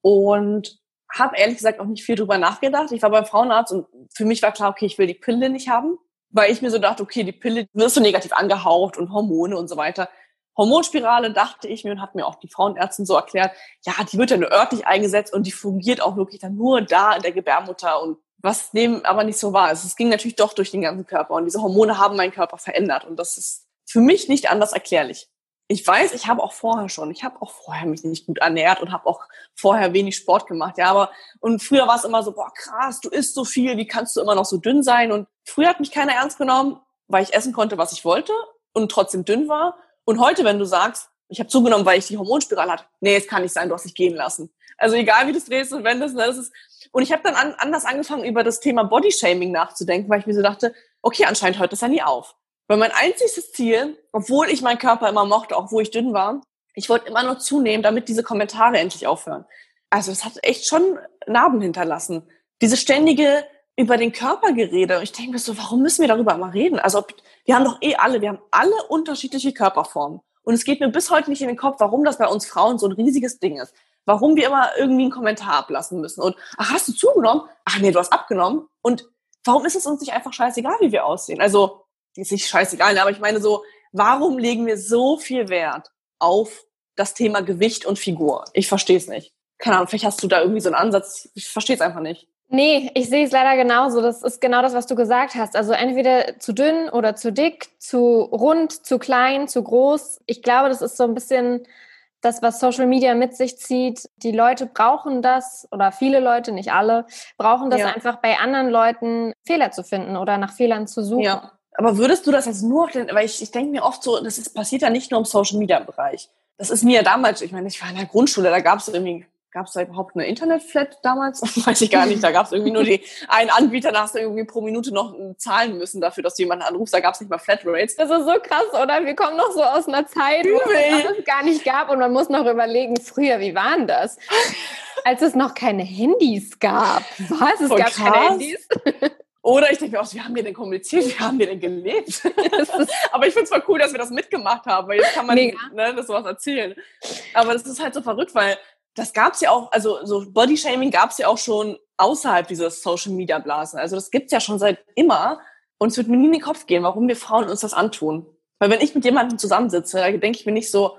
Und habe ehrlich gesagt auch nicht viel drüber nachgedacht. Ich war beim Frauenarzt und für mich war klar, okay, ich will die Pille nicht haben, weil ich mir so dachte, okay, die Pille wirst du negativ angehaucht und Hormone und so weiter. Hormonspirale dachte ich mir und hat mir auch die Frauenärztin so erklärt, ja, die wird ja nur örtlich eingesetzt und die fungiert auch wirklich dann nur da in der Gebärmutter und was dem aber nicht so war. Also es ging natürlich doch durch den ganzen Körper und diese Hormone haben meinen Körper verändert und das ist für mich nicht anders erklärlich ich weiß, ich habe auch vorher schon, ich habe auch vorher mich nicht gut ernährt und habe auch vorher wenig Sport gemacht, ja, aber und früher war es immer so, boah, krass, du isst so viel, wie kannst du immer noch so dünn sein? Und früher hat mich keiner ernst genommen, weil ich essen konnte, was ich wollte und trotzdem dünn war. Und heute, wenn du sagst, ich habe zugenommen, weil ich die Hormonspirale hatte, nee, es kann nicht sein, du hast dich gehen lassen. Also egal, wie du es drehst und wendest, ne, das ist und ich habe dann an, anders angefangen, über das Thema Bodyshaming nachzudenken, weil ich mir so dachte, okay, anscheinend hört das ja nie auf. Weil mein einziges Ziel, obwohl ich meinen Körper immer mochte, auch wo ich dünn war, ich wollte immer nur zunehmen, damit diese Kommentare endlich aufhören. Also es hat echt schon Narben hinterlassen. Diese ständige über den Körpergerede. Ich denke mir so, warum müssen wir darüber mal reden? Also wir haben doch eh alle, wir haben alle unterschiedliche Körperformen. Und es geht mir bis heute nicht in den Kopf, warum das bei uns Frauen so ein riesiges Ding ist. Warum wir immer irgendwie einen Kommentar ablassen müssen. Und, ach, hast du zugenommen? Ach nee, du hast abgenommen. Und warum ist es uns nicht einfach scheißegal, wie wir aussehen? Also ist nicht scheißegal, aber ich meine so, warum legen wir so viel Wert auf das Thema Gewicht und Figur? Ich verstehe es nicht. keine Ahnung, vielleicht hast du da irgendwie so einen Ansatz. Ich verstehe es einfach nicht. Nee, ich sehe es leider genauso. Das ist genau das, was du gesagt hast. Also entweder zu dünn oder zu dick, zu rund, zu klein, zu groß. Ich glaube, das ist so ein bisschen das, was Social Media mit sich zieht. Die Leute brauchen das, oder viele Leute, nicht alle, brauchen das ja. einfach bei anderen Leuten Fehler zu finden oder nach Fehlern zu suchen. Ja. Aber würdest du das jetzt nur, weil ich, ich denke mir oft so, das ist, passiert ja nicht nur im Social Media Bereich. Das ist mir damals, ich meine, ich war in der Grundschule, da gab es irgendwie Gab es da überhaupt eine Internetflat damals? Weiß ich gar nicht. Da gab es irgendwie nur die einen Anbieter, da hast du irgendwie pro Minute noch zahlen müssen dafür, dass du jemanden anrufst. Da gab es nicht mal Flatrates. Das ist so krass, oder? Wir kommen noch so aus einer Zeit, wo es gar nicht gab und man muss noch überlegen, früher, wie waren das? Als es noch keine Handys gab. Was? Es Voll gab krass. keine Handys? Oder ich denke mir auch, wie haben wir denn kommuniziert? Wie haben wir denn gelebt? Aber ich finde es voll cool, dass wir das mitgemacht haben, weil jetzt kann man ne, das sowas erzählen. Aber das ist halt so verrückt, weil das gab's ja auch, also so Bodyshaming gab's ja auch schon außerhalb dieser Social Media Blase. Also das gibt's ja schon seit immer. Und es wird mir nie in den Kopf gehen, warum wir Frauen uns das antun. Weil wenn ich mit jemandem zusammensitze, da denke ich mir nicht so, oh,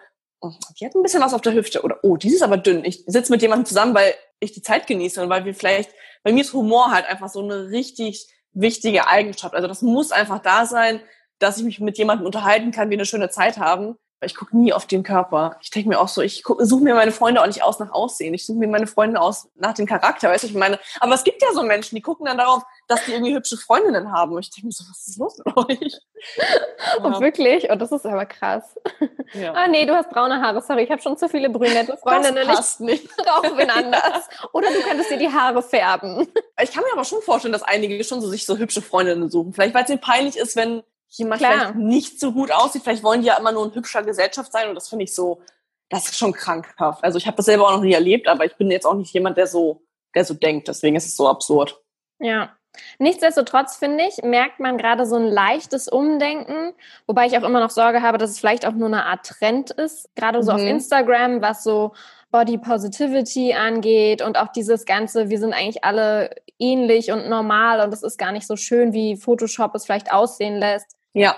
die hat ein bisschen was auf der Hüfte oder oh, die ist aber dünn. Ich sitze mit jemandem zusammen, weil ich die Zeit genieße und weil wir vielleicht, bei mir ist Humor halt einfach so eine richtig wichtige Eigenschaft. Also das muss einfach da sein, dass ich mich mit jemandem unterhalten kann, wir eine schöne Zeit haben ich gucke nie auf den Körper. Ich denke mir auch so, ich suche mir meine Freunde auch nicht aus nach Aussehen. Ich suche mir meine Freunde aus nach dem Charakter, weißt du, ich meine. Aber es gibt ja so Menschen, die gucken dann darauf, dass die irgendwie hübsche Freundinnen haben. Und ich denke mir so, was ist los mit euch? Ja. Und wirklich? Und oh, das ist aber krass. Ja. Ah nee, du hast braune Haare. Sorry, ich habe schon zu viele brünette Freundinnen. Das passt nicht. nicht. Auch wen anders. Oder du könntest dir die Haare färben. Ich kann mir aber schon vorstellen, dass einige schon so sich so hübsche Freundinnen suchen. Vielleicht, weil es ihnen peinlich ist, wenn jemand Klar. vielleicht nicht so gut aussieht. Vielleicht wollen die ja immer nur ein hübscher Gesellschaft sein und das finde ich so, das ist schon krankhaft. Also ich habe das selber auch noch nie erlebt, aber ich bin jetzt auch nicht jemand, der so, der so denkt. Deswegen ist es so absurd. Ja. Nichtsdestotrotz finde ich, merkt man gerade so ein leichtes Umdenken, wobei ich auch immer noch Sorge habe, dass es vielleicht auch nur eine Art Trend ist, gerade so mhm. auf Instagram, was so Body Positivity angeht und auch dieses ganze, wir sind eigentlich alle ähnlich und normal und es ist gar nicht so schön, wie Photoshop es vielleicht aussehen lässt. Ja,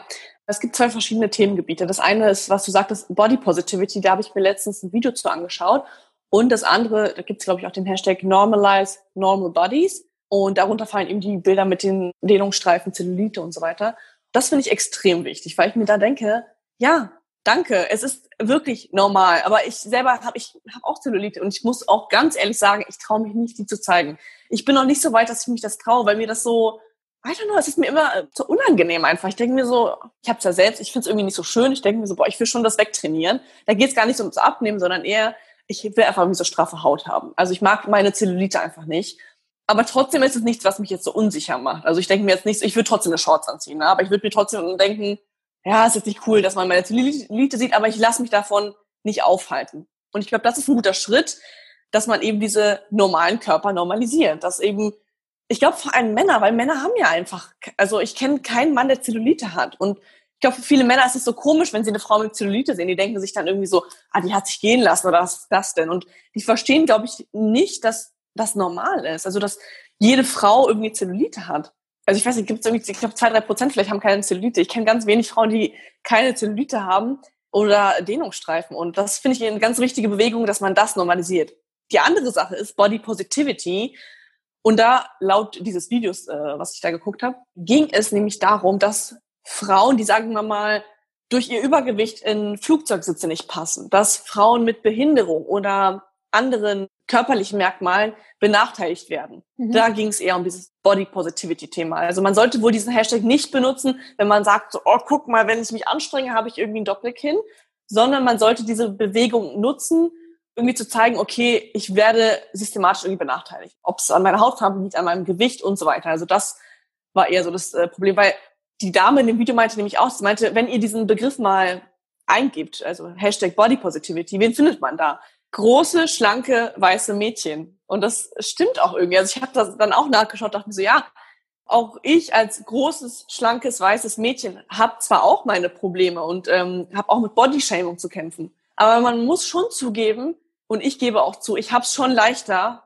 es gibt zwei verschiedene Themengebiete. Das eine ist, was du sagtest, Body Positivity. Da habe ich mir letztens ein Video zu angeschaut. Und das andere, da gibt es, glaube ich, auch den Hashtag Normalize Normal Bodies. Und darunter fallen eben die Bilder mit den Dehnungsstreifen, Zellulite und so weiter. Das finde ich extrem wichtig, weil ich mir da denke, ja, danke, es ist wirklich normal. Aber ich selber habe ich hab auch Zellulite und ich muss auch ganz ehrlich sagen, ich traue mich nicht, die zu zeigen. Ich bin noch nicht so weit, dass ich mich das traue, weil mir das so, I don't know, es ist mir immer äh, so unangenehm einfach. Ich denke mir so, ich habe es ja selbst, ich finde es irgendwie nicht so schön. Ich denke mir so, boah, ich will schon das wegtrainieren. Da geht es gar nicht so ums Abnehmen, sondern eher, ich will einfach irgendwie so straffe Haut haben. Also ich mag meine Zellulite einfach nicht. Aber trotzdem ist es nichts, was mich jetzt so unsicher macht. Also ich denke mir jetzt nicht, ich würde trotzdem eine Shorts anziehen, ne? aber ich würde mir trotzdem denken, ja, ist jetzt nicht cool, dass man meine Zellulite sieht, aber ich lasse mich davon nicht aufhalten. Und ich glaube, das ist ein guter Schritt, dass man eben diese normalen Körper normalisiert, dass eben ich glaube vor allem Männer, weil Männer haben ja einfach, also ich kenne keinen Mann, der Zellulite hat. Und ich glaube, für viele Männer ist es so komisch, wenn sie eine Frau mit Zellulite sehen. Die denken sich dann irgendwie so, ah, die hat sich gehen lassen oder was ist das denn? Und die verstehen, glaube ich, nicht, dass das normal ist. Also, dass jede Frau irgendwie Zellulite hat. Also ich weiß nicht, gibt es irgendwie, ich glaube, zwei, drei Prozent vielleicht haben keine Zellulite. Ich kenne ganz wenig Frauen, die keine Zellulite haben oder Dehnungsstreifen. Und das finde ich eine ganz richtige Bewegung, dass man das normalisiert. Die andere Sache ist Body Positivity. Und da, laut dieses Videos, äh, was ich da geguckt habe, ging es nämlich darum, dass Frauen, die sagen wir mal, durch ihr Übergewicht in Flugzeugsitze nicht passen, dass Frauen mit Behinderung oder anderen körperlichen Merkmalen benachteiligt werden. Mhm. Da ging es eher um dieses Body Positivity Thema. Also man sollte wohl diesen Hashtag nicht benutzen, wenn man sagt, so, oh, guck mal, wenn ich mich anstrenge, habe ich irgendwie ein Doppelkinn, sondern man sollte diese Bewegung nutzen, irgendwie zu zeigen, okay, ich werde systematisch irgendwie benachteiligt. Ob es an meiner Hautfarbe liegt, an meinem Gewicht und so weiter. Also das war eher so das äh, Problem, weil die Dame in dem Video meinte nämlich auch, sie meinte, wenn ihr diesen Begriff mal eingibt, also Hashtag Body Positivity, wen findet man da? Große, schlanke, weiße Mädchen. Und das stimmt auch irgendwie. Also ich habe das dann auch nachgeschaut, dachte mir so, ja, auch ich als großes, schlankes, weißes Mädchen habe zwar auch meine Probleme und ähm, habe auch mit Bodyshaming zu kämpfen. Aber man muss schon zugeben, und ich gebe auch zu, ich habe es schon leichter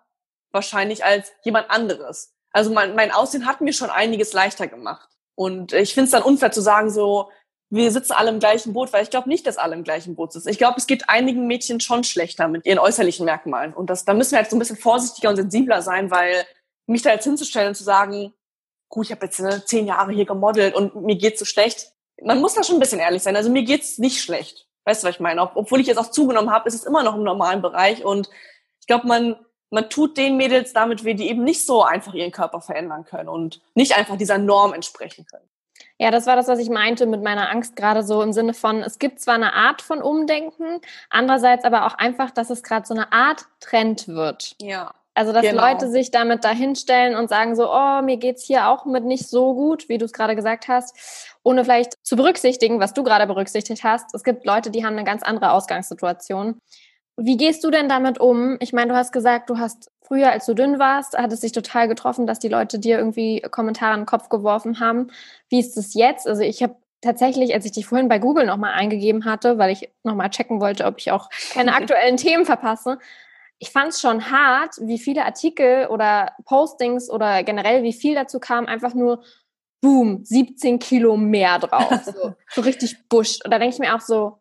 wahrscheinlich als jemand anderes. Also mein, mein Aussehen hat mir schon einiges leichter gemacht. Und ich finde es dann unfair zu sagen, so, wir sitzen alle im gleichen Boot, weil ich glaube nicht, dass alle im gleichen Boot sitzen. Ich glaube, es geht einigen Mädchen schon schlechter mit ihren äußerlichen Merkmalen. Und das, da müssen wir halt so ein bisschen vorsichtiger und sensibler sein, weil mich da jetzt hinzustellen und zu sagen, gut, ich habe jetzt ne, zehn Jahre hier gemodelt und mir geht's so schlecht. Man muss da schon ein bisschen ehrlich sein. Also mir geht's nicht schlecht. Weißt du, was ich meine? Ob, obwohl ich jetzt auch zugenommen habe, ist es immer noch im normalen Bereich. Und ich glaube, man, man tut den Mädels damit weh, die eben nicht so einfach ihren Körper verändern können und nicht einfach dieser Norm entsprechen können. Ja, das war das, was ich meinte mit meiner Angst gerade so im Sinne von, es gibt zwar eine Art von Umdenken, andererseits aber auch einfach, dass es gerade so eine Art Trend wird. Ja. Also, dass genau. Leute sich damit dahinstellen und sagen so, oh, mir geht's hier auch mit nicht so gut, wie du es gerade gesagt hast, ohne vielleicht zu berücksichtigen, was du gerade berücksichtigt hast. Es gibt Leute, die haben eine ganz andere Ausgangssituation. Wie gehst du denn damit um? Ich meine, du hast gesagt, du hast früher, als du dünn warst, hat es sich total getroffen, dass die Leute dir irgendwie Kommentare in den Kopf geworfen haben. Wie ist es jetzt? Also ich habe tatsächlich, als ich dich vorhin bei Google nochmal eingegeben hatte, weil ich nochmal checken wollte, ob ich auch keine aktuellen Themen verpasse, ich fand es schon hart, wie viele Artikel oder Postings oder generell wie viel dazu kam, einfach nur boom, 17 Kilo mehr drauf. So, so richtig busch. Und da denke ich mir auch so,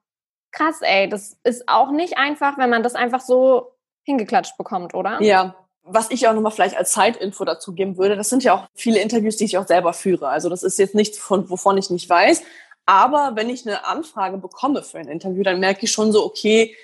krass, ey, das ist auch nicht einfach, wenn man das einfach so hingeklatscht bekommt, oder? Ja. Was ich auch nochmal vielleicht als Zeitinfo dazu geben würde, das sind ja auch viele Interviews, die ich auch selber führe. Also das ist jetzt nichts, von, wovon ich nicht weiß. Aber wenn ich eine Anfrage bekomme für ein Interview, dann merke ich schon so, okay,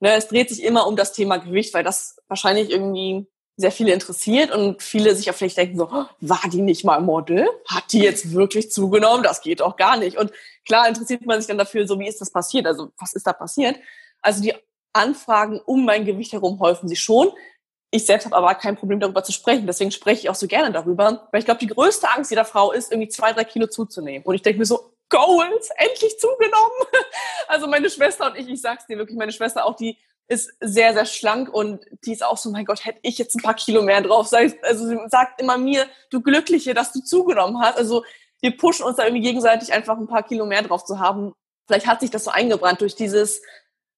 ne, es dreht sich immer um das Thema Gewicht, weil das wahrscheinlich irgendwie sehr viele interessiert und viele sich auch vielleicht denken so, oh, war die nicht mal Model? Hat die jetzt wirklich zugenommen? Das geht auch gar nicht. Und klar interessiert man sich dann dafür, so wie ist das passiert? Also was ist da passiert? Also die Anfragen um mein Gewicht herum häufen sich schon. Ich selbst habe aber kein Problem darüber zu sprechen. Deswegen spreche ich auch so gerne darüber. Weil ich glaube, die größte Angst jeder Frau ist, irgendwie zwei, drei Kilo zuzunehmen. Und ich denke mir so, Goals, endlich zugenommen. Also meine Schwester und ich, ich sag's dir wirklich, meine Schwester auch, die ist sehr, sehr schlank und die ist auch so, mein Gott, hätte ich jetzt ein paar Kilo mehr drauf. Also sie sagt immer mir, du Glückliche, dass du zugenommen hast. Also wir pushen uns da irgendwie gegenseitig einfach ein paar Kilo mehr drauf zu haben. Vielleicht hat sich das so eingebrannt durch dieses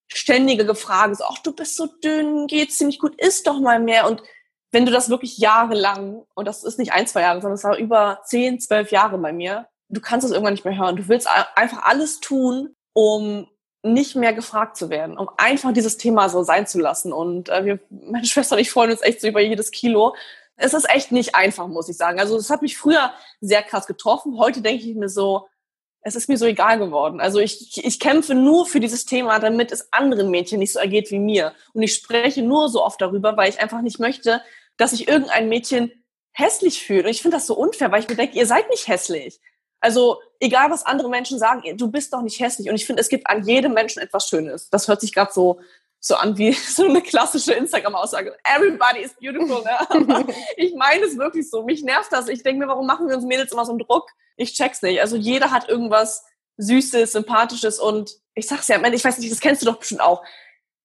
ständige Gefrage, so, ach, du bist so dünn, geht's ziemlich gut, isst doch mal mehr. Und wenn du das wirklich jahrelang, und das ist nicht ein, zwei Jahre, sondern es war über zehn, zwölf Jahre bei mir, du kannst es irgendwann nicht mehr hören. Du willst einfach alles tun, um nicht mehr gefragt zu werden, um einfach dieses Thema so sein zu lassen. Und äh, wir, meine Schwester und ich freuen uns echt so über jedes Kilo. Es ist echt nicht einfach, muss ich sagen. Also es hat mich früher sehr krass getroffen. Heute denke ich mir so, es ist mir so egal geworden. Also ich, ich kämpfe nur für dieses Thema, damit es anderen Mädchen nicht so ergeht wie mir. Und ich spreche nur so oft darüber, weil ich einfach nicht möchte, dass sich irgendein Mädchen hässlich fühlt. Und ich finde das so unfair, weil ich mir denke, ihr seid nicht hässlich. Also egal, was andere Menschen sagen, du bist doch nicht hässlich. Und ich finde, es gibt an jedem Menschen etwas Schönes. Das hört sich gerade so so an wie so eine klassische Instagram-Aussage. Everybody is beautiful. Ne? Ich meine es wirklich so. Mich nervt das. Ich denke mir, warum machen wir uns Mädels immer so einen Druck? Ich check's nicht. Also jeder hat irgendwas Süßes, Sympathisches und ich sag's ja, ich weiß nicht, das kennst du doch bestimmt auch.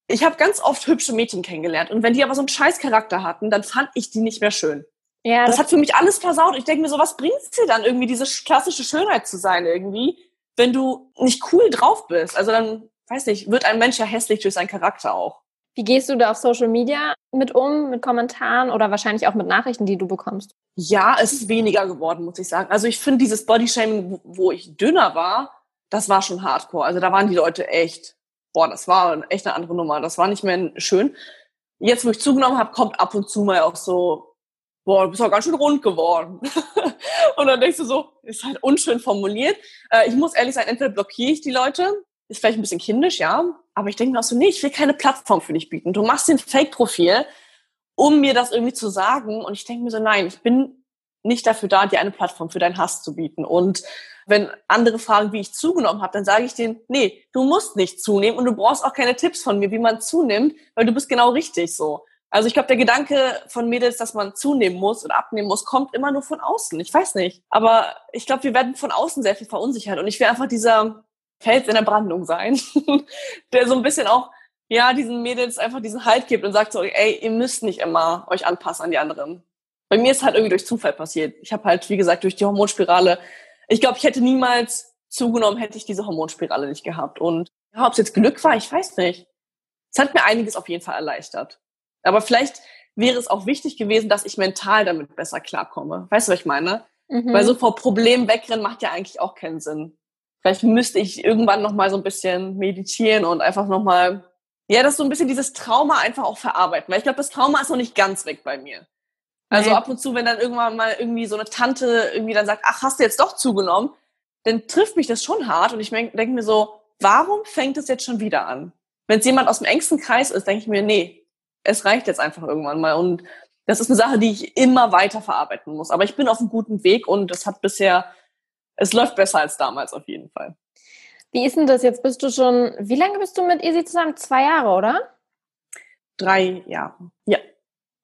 Ich habe ganz oft hübsche Mädchen kennengelernt und wenn die aber so einen scheiß Charakter hatten, dann fand ich die nicht mehr schön. Ja, das, das hat für mich alles versaut. Ich denke mir so, was bringt's dir dann irgendwie, diese klassische Schönheit zu sein irgendwie, wenn du nicht cool drauf bist? Also dann weiß nicht, wird ein Mensch ja hässlich durch seinen Charakter auch. Wie gehst du da auf Social Media mit um, mit Kommentaren oder wahrscheinlich auch mit Nachrichten, die du bekommst? Ja, es ist weniger geworden, muss ich sagen. Also ich finde dieses Bodyshaming, wo ich dünner war, das war schon hardcore. Also da waren die Leute echt, boah, das war echt eine andere Nummer. Das war nicht mehr schön. Jetzt, wo ich zugenommen habe, kommt ab und zu mal auch so, boah, du bist auch ganz schön rund geworden. und dann denkst du so, ist halt unschön formuliert. Äh, ich muss ehrlich sein, entweder blockiere ich die Leute, ist vielleicht ein bisschen kindisch, ja, aber ich denke mir auch so, nee, ich will keine Plattform für dich bieten. Du machst den Fake-Profil, um mir das irgendwie zu sagen. Und ich denke mir so, nein, ich bin nicht dafür da, dir eine Plattform für deinen Hass zu bieten. Und wenn andere fragen, wie ich zugenommen habe, dann sage ich denen, nee, du musst nicht zunehmen und du brauchst auch keine Tipps von mir, wie man zunimmt, weil du bist genau richtig so. Also ich glaube, der Gedanke von Mädels, dass man zunehmen muss und abnehmen muss, kommt immer nur von außen. Ich weiß nicht. Aber ich glaube, wir werden von außen sehr viel verunsichert. Und ich will einfach dieser Fels in der Brandung sein, der so ein bisschen auch, ja, diesen Mädels einfach diesen Halt gibt und sagt so, ey, ihr müsst nicht immer euch anpassen an die anderen. Bei mir ist halt irgendwie durch Zufall passiert. Ich habe halt, wie gesagt, durch die Hormonspirale, ich glaube, ich hätte niemals zugenommen, hätte ich diese Hormonspirale nicht gehabt. Und ja, ob es jetzt Glück war, ich weiß nicht. Es hat mir einiges auf jeden Fall erleichtert. Aber vielleicht wäre es auch wichtig gewesen, dass ich mental damit besser klarkomme. Weißt du, was ich meine? Mhm. Weil so vor Problemen wegrennen macht ja eigentlich auch keinen Sinn. vielleicht müsste ich irgendwann noch mal so ein bisschen meditieren und einfach noch mal ja, das so ein bisschen dieses Trauma einfach auch verarbeiten, weil ich glaube, das Trauma ist noch nicht ganz weg bei mir. Also nee. ab und zu, wenn dann irgendwann mal irgendwie so eine Tante irgendwie dann sagt, ach, hast du jetzt doch zugenommen, dann trifft mich das schon hart und ich denke mir so, warum fängt es jetzt schon wieder an? Wenn es jemand aus dem engsten Kreis ist, denke ich mir, nee, es reicht jetzt einfach irgendwann mal und das ist eine Sache, die ich immer weiter verarbeiten muss. Aber ich bin auf einem guten Weg und es hat bisher, es läuft besser als damals auf jeden Fall. Wie ist denn das jetzt? Bist du schon, wie lange bist du mit Easy zusammen? Zwei Jahre, oder? Drei Jahre, ja.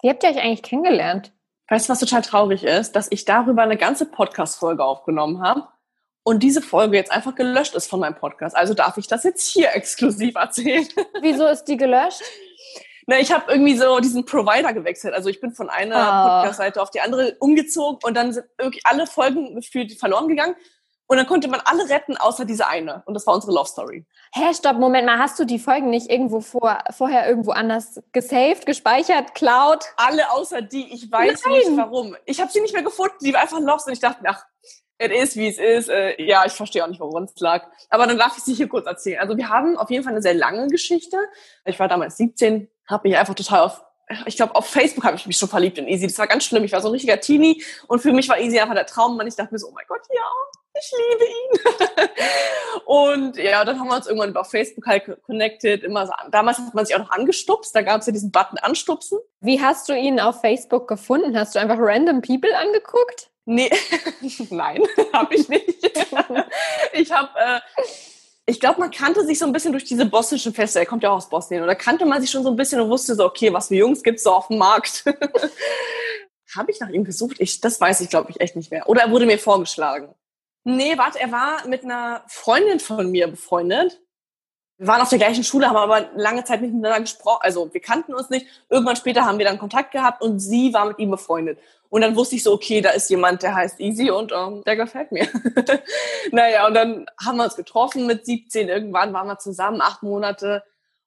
Wie habt ihr euch eigentlich kennengelernt? Weißt du, was total traurig ist? Dass ich darüber eine ganze Podcast-Folge aufgenommen habe und diese Folge jetzt einfach gelöscht ist von meinem Podcast. Also darf ich das jetzt hier exklusiv erzählen. Wieso ist die gelöscht? Na, ich habe irgendwie so diesen Provider gewechselt. Also ich bin von einer oh. Podcast-Seite auf die andere umgezogen und dann sind irgendwie alle Folgen gefühlt verloren gegangen. Und dann konnte man alle retten, außer diese eine. Und das war unsere Love Story. Hä, stopp, Moment mal. Hast du die Folgen nicht irgendwo vor, vorher irgendwo anders gesaved, gespeichert, cloud? Alle außer die. Ich weiß Nein. nicht warum. Ich habe sie nicht mehr gefunden. Die war einfach lost. Und ich dachte, ach, es ist, wie es ist. Äh, ja, ich verstehe auch nicht, woran es lag. Aber dann darf ich sie hier kurz erzählen. Also wir haben auf jeden Fall eine sehr lange Geschichte. Ich war damals 17, habe mich einfach total auf ich glaube, auf Facebook habe ich mich schon verliebt in Easy. Das war ganz schlimm. Ich war so ein richtiger Teenie und für mich war Easy einfach der Traum. Und ich dachte mir so, oh mein Gott, ja, ich liebe ihn. und ja, dann haben wir uns irgendwann über Facebook halt connected. Immer so, damals hat man sich auch noch angestupst. Da gab es ja diesen Button anstupsen. Wie hast du ihn auf Facebook gefunden? Hast du einfach random People angeguckt? Nee, nein, habe ich nicht. ich habe, äh, ich glaube, man kannte sich so ein bisschen durch diese bosnischen Feste. Er kommt ja auch aus Bosnien. Oder kannte man sich schon so ein bisschen und wusste so, okay, was für Jungs gibt's so auf dem Markt? habe ich nach ihm gesucht? Ich, das weiß ich, glaube ich, echt nicht mehr. Oder er wurde mir vorgeschlagen. Nee, warte, er war mit einer Freundin von mir befreundet. Wir waren auf der gleichen Schule, haben aber lange Zeit nicht miteinander gesprochen. Also wir kannten uns nicht. Irgendwann später haben wir dann Kontakt gehabt und sie war mit ihm befreundet. Und dann wusste ich so, okay, da ist jemand, der heißt Easy und ähm, der gefällt mir. naja, und dann haben wir uns getroffen mit 17. Irgendwann waren wir zusammen, acht Monate.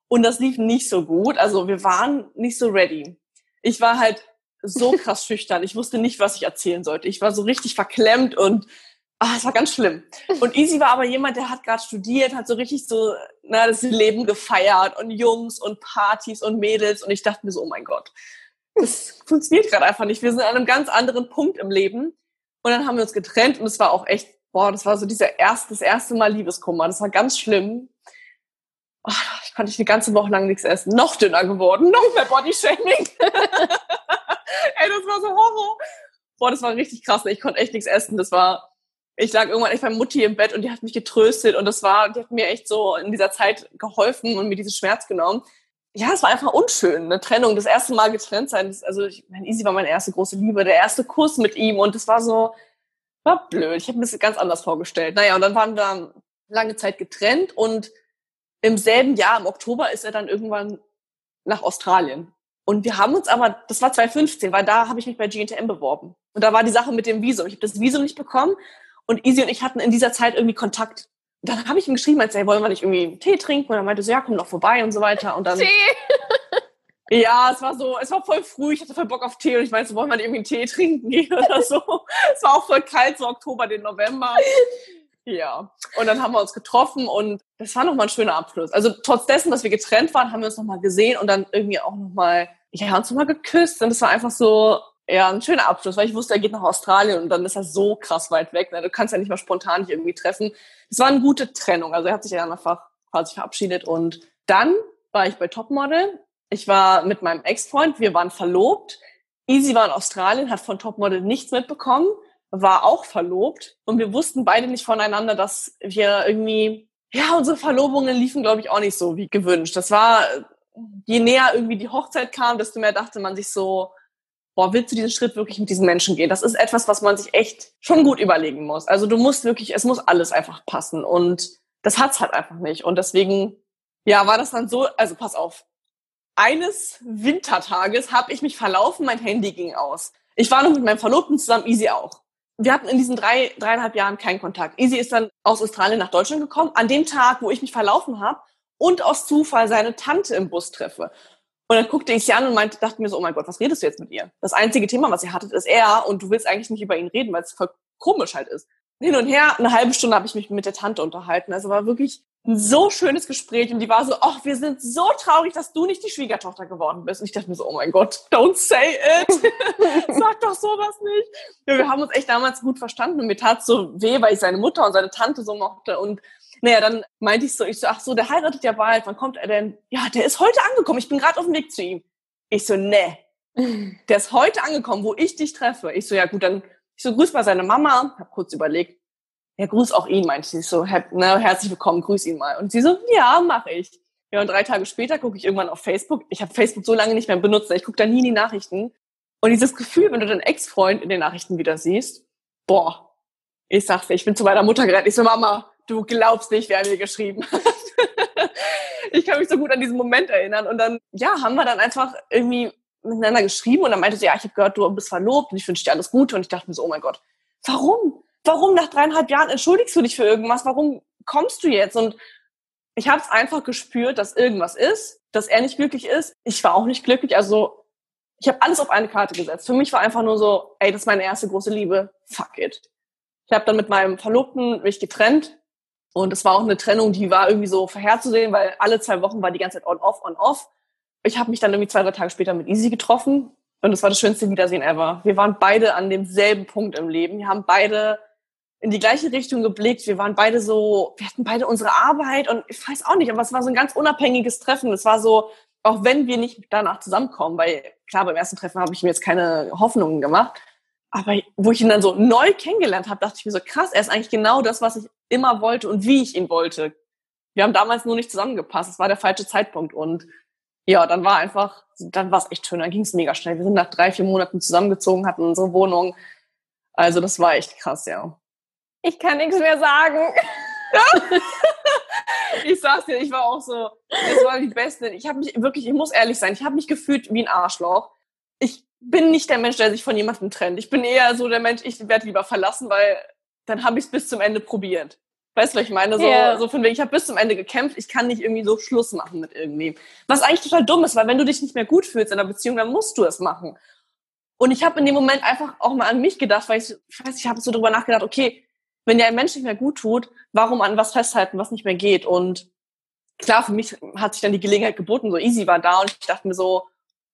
Und das lief nicht so gut. Also wir waren nicht so ready. Ich war halt so krass schüchtern. Ich wusste nicht, was ich erzählen sollte. Ich war so richtig verklemmt und Ah, es war ganz schlimm. Und Easy war aber jemand, der hat gerade studiert, hat so richtig so na, das Leben gefeiert und Jungs und Partys und Mädels. Und ich dachte mir so, oh mein Gott, das funktioniert gerade einfach nicht. Wir sind an einem ganz anderen Punkt im Leben. Und dann haben wir uns getrennt und es war auch echt, boah, das war so dieser erste, das erste Mal Liebeskummer. Das war ganz schlimm. Oh, ich konnte eine ganze Woche lang nichts essen. Noch dünner geworden, noch mehr Bodyshaming. Ey, das war so Horror. Boah, das war richtig krass. Ich konnte echt nichts essen. Das war ich lag irgendwann echt bei Mutti im Bett und die hat mich getröstet und das war, die hat mir echt so in dieser Zeit geholfen und mir diesen Schmerz genommen. Ja, es war einfach unschön, eine Trennung, das erste Mal getrennt sein. also ich mein, Easy war meine erste große Liebe, der erste Kuss mit ihm und das war so, war blöd. Ich habe mir das ganz anders vorgestellt. Naja, und dann waren wir lange Zeit getrennt und im selben Jahr, im Oktober, ist er dann irgendwann nach Australien. Und wir haben uns aber, das war 2015, weil da habe ich mich bei GNTM beworben. Und da war die Sache mit dem Visum. Ich habe das Visum nicht bekommen und Easy und ich hatten in dieser Zeit irgendwie Kontakt. Dann habe ich ihm geschrieben, als er wollen wir nicht irgendwie Tee trinken? Und er meinte so, ja, komm doch vorbei und so weiter. Und dann. Tee! Ja, es war so, es war voll früh, ich hatte voll Bock auf Tee und ich meinte, so, wollen wir nicht irgendwie einen Tee trinken gehen oder so. es war auch voll kalt, so Oktober, den November. Ja. Und dann haben wir uns getroffen und das war nochmal ein schöner Abschluss. Also trotz dessen, dass wir getrennt waren, haben wir uns nochmal gesehen und dann irgendwie auch nochmal, ja, uns nochmal geküsst. Und es war einfach so, ja, ein schöner Abschluss, weil ich wusste, er geht nach Australien und dann ist er so krass weit weg. Ne? Du kannst ja nicht mal spontan nicht irgendwie treffen. Es war eine gute Trennung. Also er hat sich ja einfach quasi verabschiedet und dann war ich bei Topmodel. Ich war mit meinem Ex-Freund, wir waren verlobt. Easy war in Australien, hat von Topmodel nichts mitbekommen, war auch verlobt und wir wussten beide nicht voneinander, dass wir irgendwie, ja, unsere Verlobungen liefen, glaube ich, auch nicht so wie gewünscht. Das war, je näher irgendwie die Hochzeit kam, desto mehr dachte man sich so, boah, willst du diesen Schritt wirklich mit diesen Menschen gehen? Das ist etwas, was man sich echt schon gut überlegen muss. Also du musst wirklich, es muss alles einfach passen und das hat's halt einfach nicht. Und deswegen, ja, war das dann so, also pass auf. Eines Wintertages habe ich mich verlaufen, mein Handy ging aus. Ich war noch mit meinem Verlobten zusammen, Easy auch. Wir hatten in diesen drei, dreieinhalb Jahren keinen Kontakt. Easy ist dann aus Australien nach Deutschland gekommen, an dem Tag, wo ich mich verlaufen habe und aus Zufall seine Tante im Bus treffe. Und dann guckte ich sie an und meinte, dachte mir so, oh mein Gott, was redest du jetzt mit ihr? Das einzige Thema, was ihr hattet, ist er und du willst eigentlich nicht über ihn reden, weil es voll komisch halt ist. hin und her. Eine halbe Stunde habe ich mich mit der Tante unterhalten. Also war wirklich ein so schönes Gespräch und die war so, ach, wir sind so traurig, dass du nicht die Schwiegertochter geworden bist. Und ich dachte mir so, oh mein Gott, don't say it. Sag doch sowas nicht. Ja, wir haben uns echt damals gut verstanden und mir tat so weh, weil ich seine Mutter und seine Tante so mochte und naja, dann meinte ich so, ich so, ach so, der heiratet ja bald, wann kommt er denn? Ja, der ist heute angekommen, ich bin gerade auf dem Weg zu ihm. Ich so, ne, der ist heute angekommen, wo ich dich treffe. Ich so, ja gut, dann, ich so, grüß mal seine Mama, hab kurz überlegt, ja, grüß auch ihn, meinte ich so, ne, herzlich willkommen, grüß ihn mal. Und sie so, ja, mache ich. Ja, und drei Tage später gucke ich irgendwann auf Facebook. Ich habe Facebook so lange nicht mehr benutzt, ich gucke da nie in die Nachrichten. Und dieses Gefühl, wenn du deinen Ex-Freund in den Nachrichten wieder siehst, boah, ich sag's dir, ich bin zu meiner Mutter gerannt. Ich so, Mama, du glaubst nicht, wer mir geschrieben hat. ich kann mich so gut an diesen Moment erinnern. Und dann, ja, haben wir dann einfach irgendwie miteinander geschrieben und dann meinte sie, ja, ich habe gehört, du bist verlobt und ich wünsche dir alles Gute. Und ich dachte mir so, oh mein Gott, warum? warum nach dreieinhalb Jahren entschuldigst du dich für irgendwas? Warum kommst du jetzt? Und ich habe es einfach gespürt, dass irgendwas ist, dass er nicht glücklich ist. Ich war auch nicht glücklich. Also ich habe alles auf eine Karte gesetzt. Für mich war einfach nur so, ey, das ist meine erste große Liebe. Fuck it. Ich habe dann mit meinem Verlobten mich getrennt. Und es war auch eine Trennung, die war irgendwie so vorherzusehen, weil alle zwei Wochen war die ganze Zeit on-off, on-off. Ich habe mich dann irgendwie zwei, drei Tage später mit Easy getroffen. Und es war das schönste Wiedersehen ever. Wir waren beide an demselben Punkt im Leben. Wir haben beide in die gleiche Richtung geblickt. Wir waren beide so, wir hatten beide unsere Arbeit und ich weiß auch nicht, aber es war so ein ganz unabhängiges Treffen. Es war so, auch wenn wir nicht danach zusammenkommen, weil klar, beim ersten Treffen habe ich mir jetzt keine Hoffnungen gemacht. Aber wo ich ihn dann so neu kennengelernt habe, dachte ich mir so, krass, er ist eigentlich genau das, was ich immer wollte und wie ich ihn wollte. Wir haben damals nur nicht zusammengepasst. Es war der falsche Zeitpunkt. Und ja, dann war einfach, dann war es echt schön. Dann ging es mega schnell. Wir sind nach drei, vier Monaten zusammengezogen, hatten unsere Wohnung. Also das war echt krass, ja. Ich kann nichts mehr sagen. ich sag's dir, ich war auch so, es war die Beste. Ich habe mich wirklich, ich muss ehrlich sein, ich habe mich gefühlt wie ein Arschloch. Ich bin nicht der Mensch, der sich von jemandem trennt. Ich bin eher so der Mensch, ich werde lieber verlassen, weil dann habe ich es bis zum Ende probiert. Weißt du, was ich meine? So, yeah. so von wegen, ich habe bis zum Ende gekämpft, ich kann nicht irgendwie so Schluss machen mit irgendwem. Was eigentlich total dumm ist, weil wenn du dich nicht mehr gut fühlst in einer Beziehung, dann musst du es machen. Und ich habe in dem Moment einfach auch mal an mich gedacht, weil ich, ich weiß, ich habe so drüber nachgedacht, okay, wenn dir ein Mensch nicht mehr gut tut, warum an was festhalten, was nicht mehr geht? Und klar, für mich hat sich dann die Gelegenheit geboten, so Easy war da und ich dachte mir so,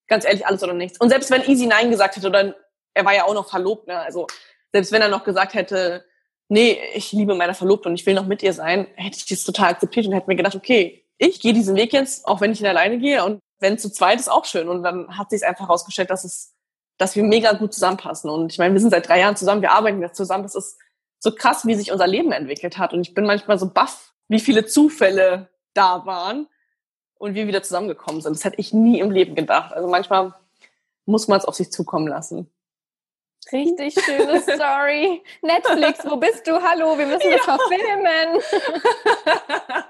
ganz ehrlich, alles oder nichts. Und selbst wenn Easy Nein gesagt hätte, oder er war ja auch noch verlobt, ne? also selbst wenn er noch gesagt hätte, nee, ich liebe meine Verlobte und ich will noch mit ihr sein, hätte ich das total akzeptiert und hätte mir gedacht, okay, ich gehe diesen Weg jetzt, auch wenn ich ihn alleine gehe und wenn zu zweit ist auch schön. Und dann hat sich einfach herausgestellt, dass es, dass wir mega gut zusammenpassen. Und ich meine, wir sind seit drei Jahren zusammen, wir arbeiten jetzt zusammen. Das ist so krass, wie sich unser Leben entwickelt hat. Und ich bin manchmal so baff, wie viele Zufälle da waren und wir wieder zusammengekommen sind. Das hätte ich nie im Leben gedacht. Also manchmal muss man es auf sich zukommen lassen. Richtig schöne Story. Netflix, wo bist du? Hallo, wir müssen das ja. verfilmen.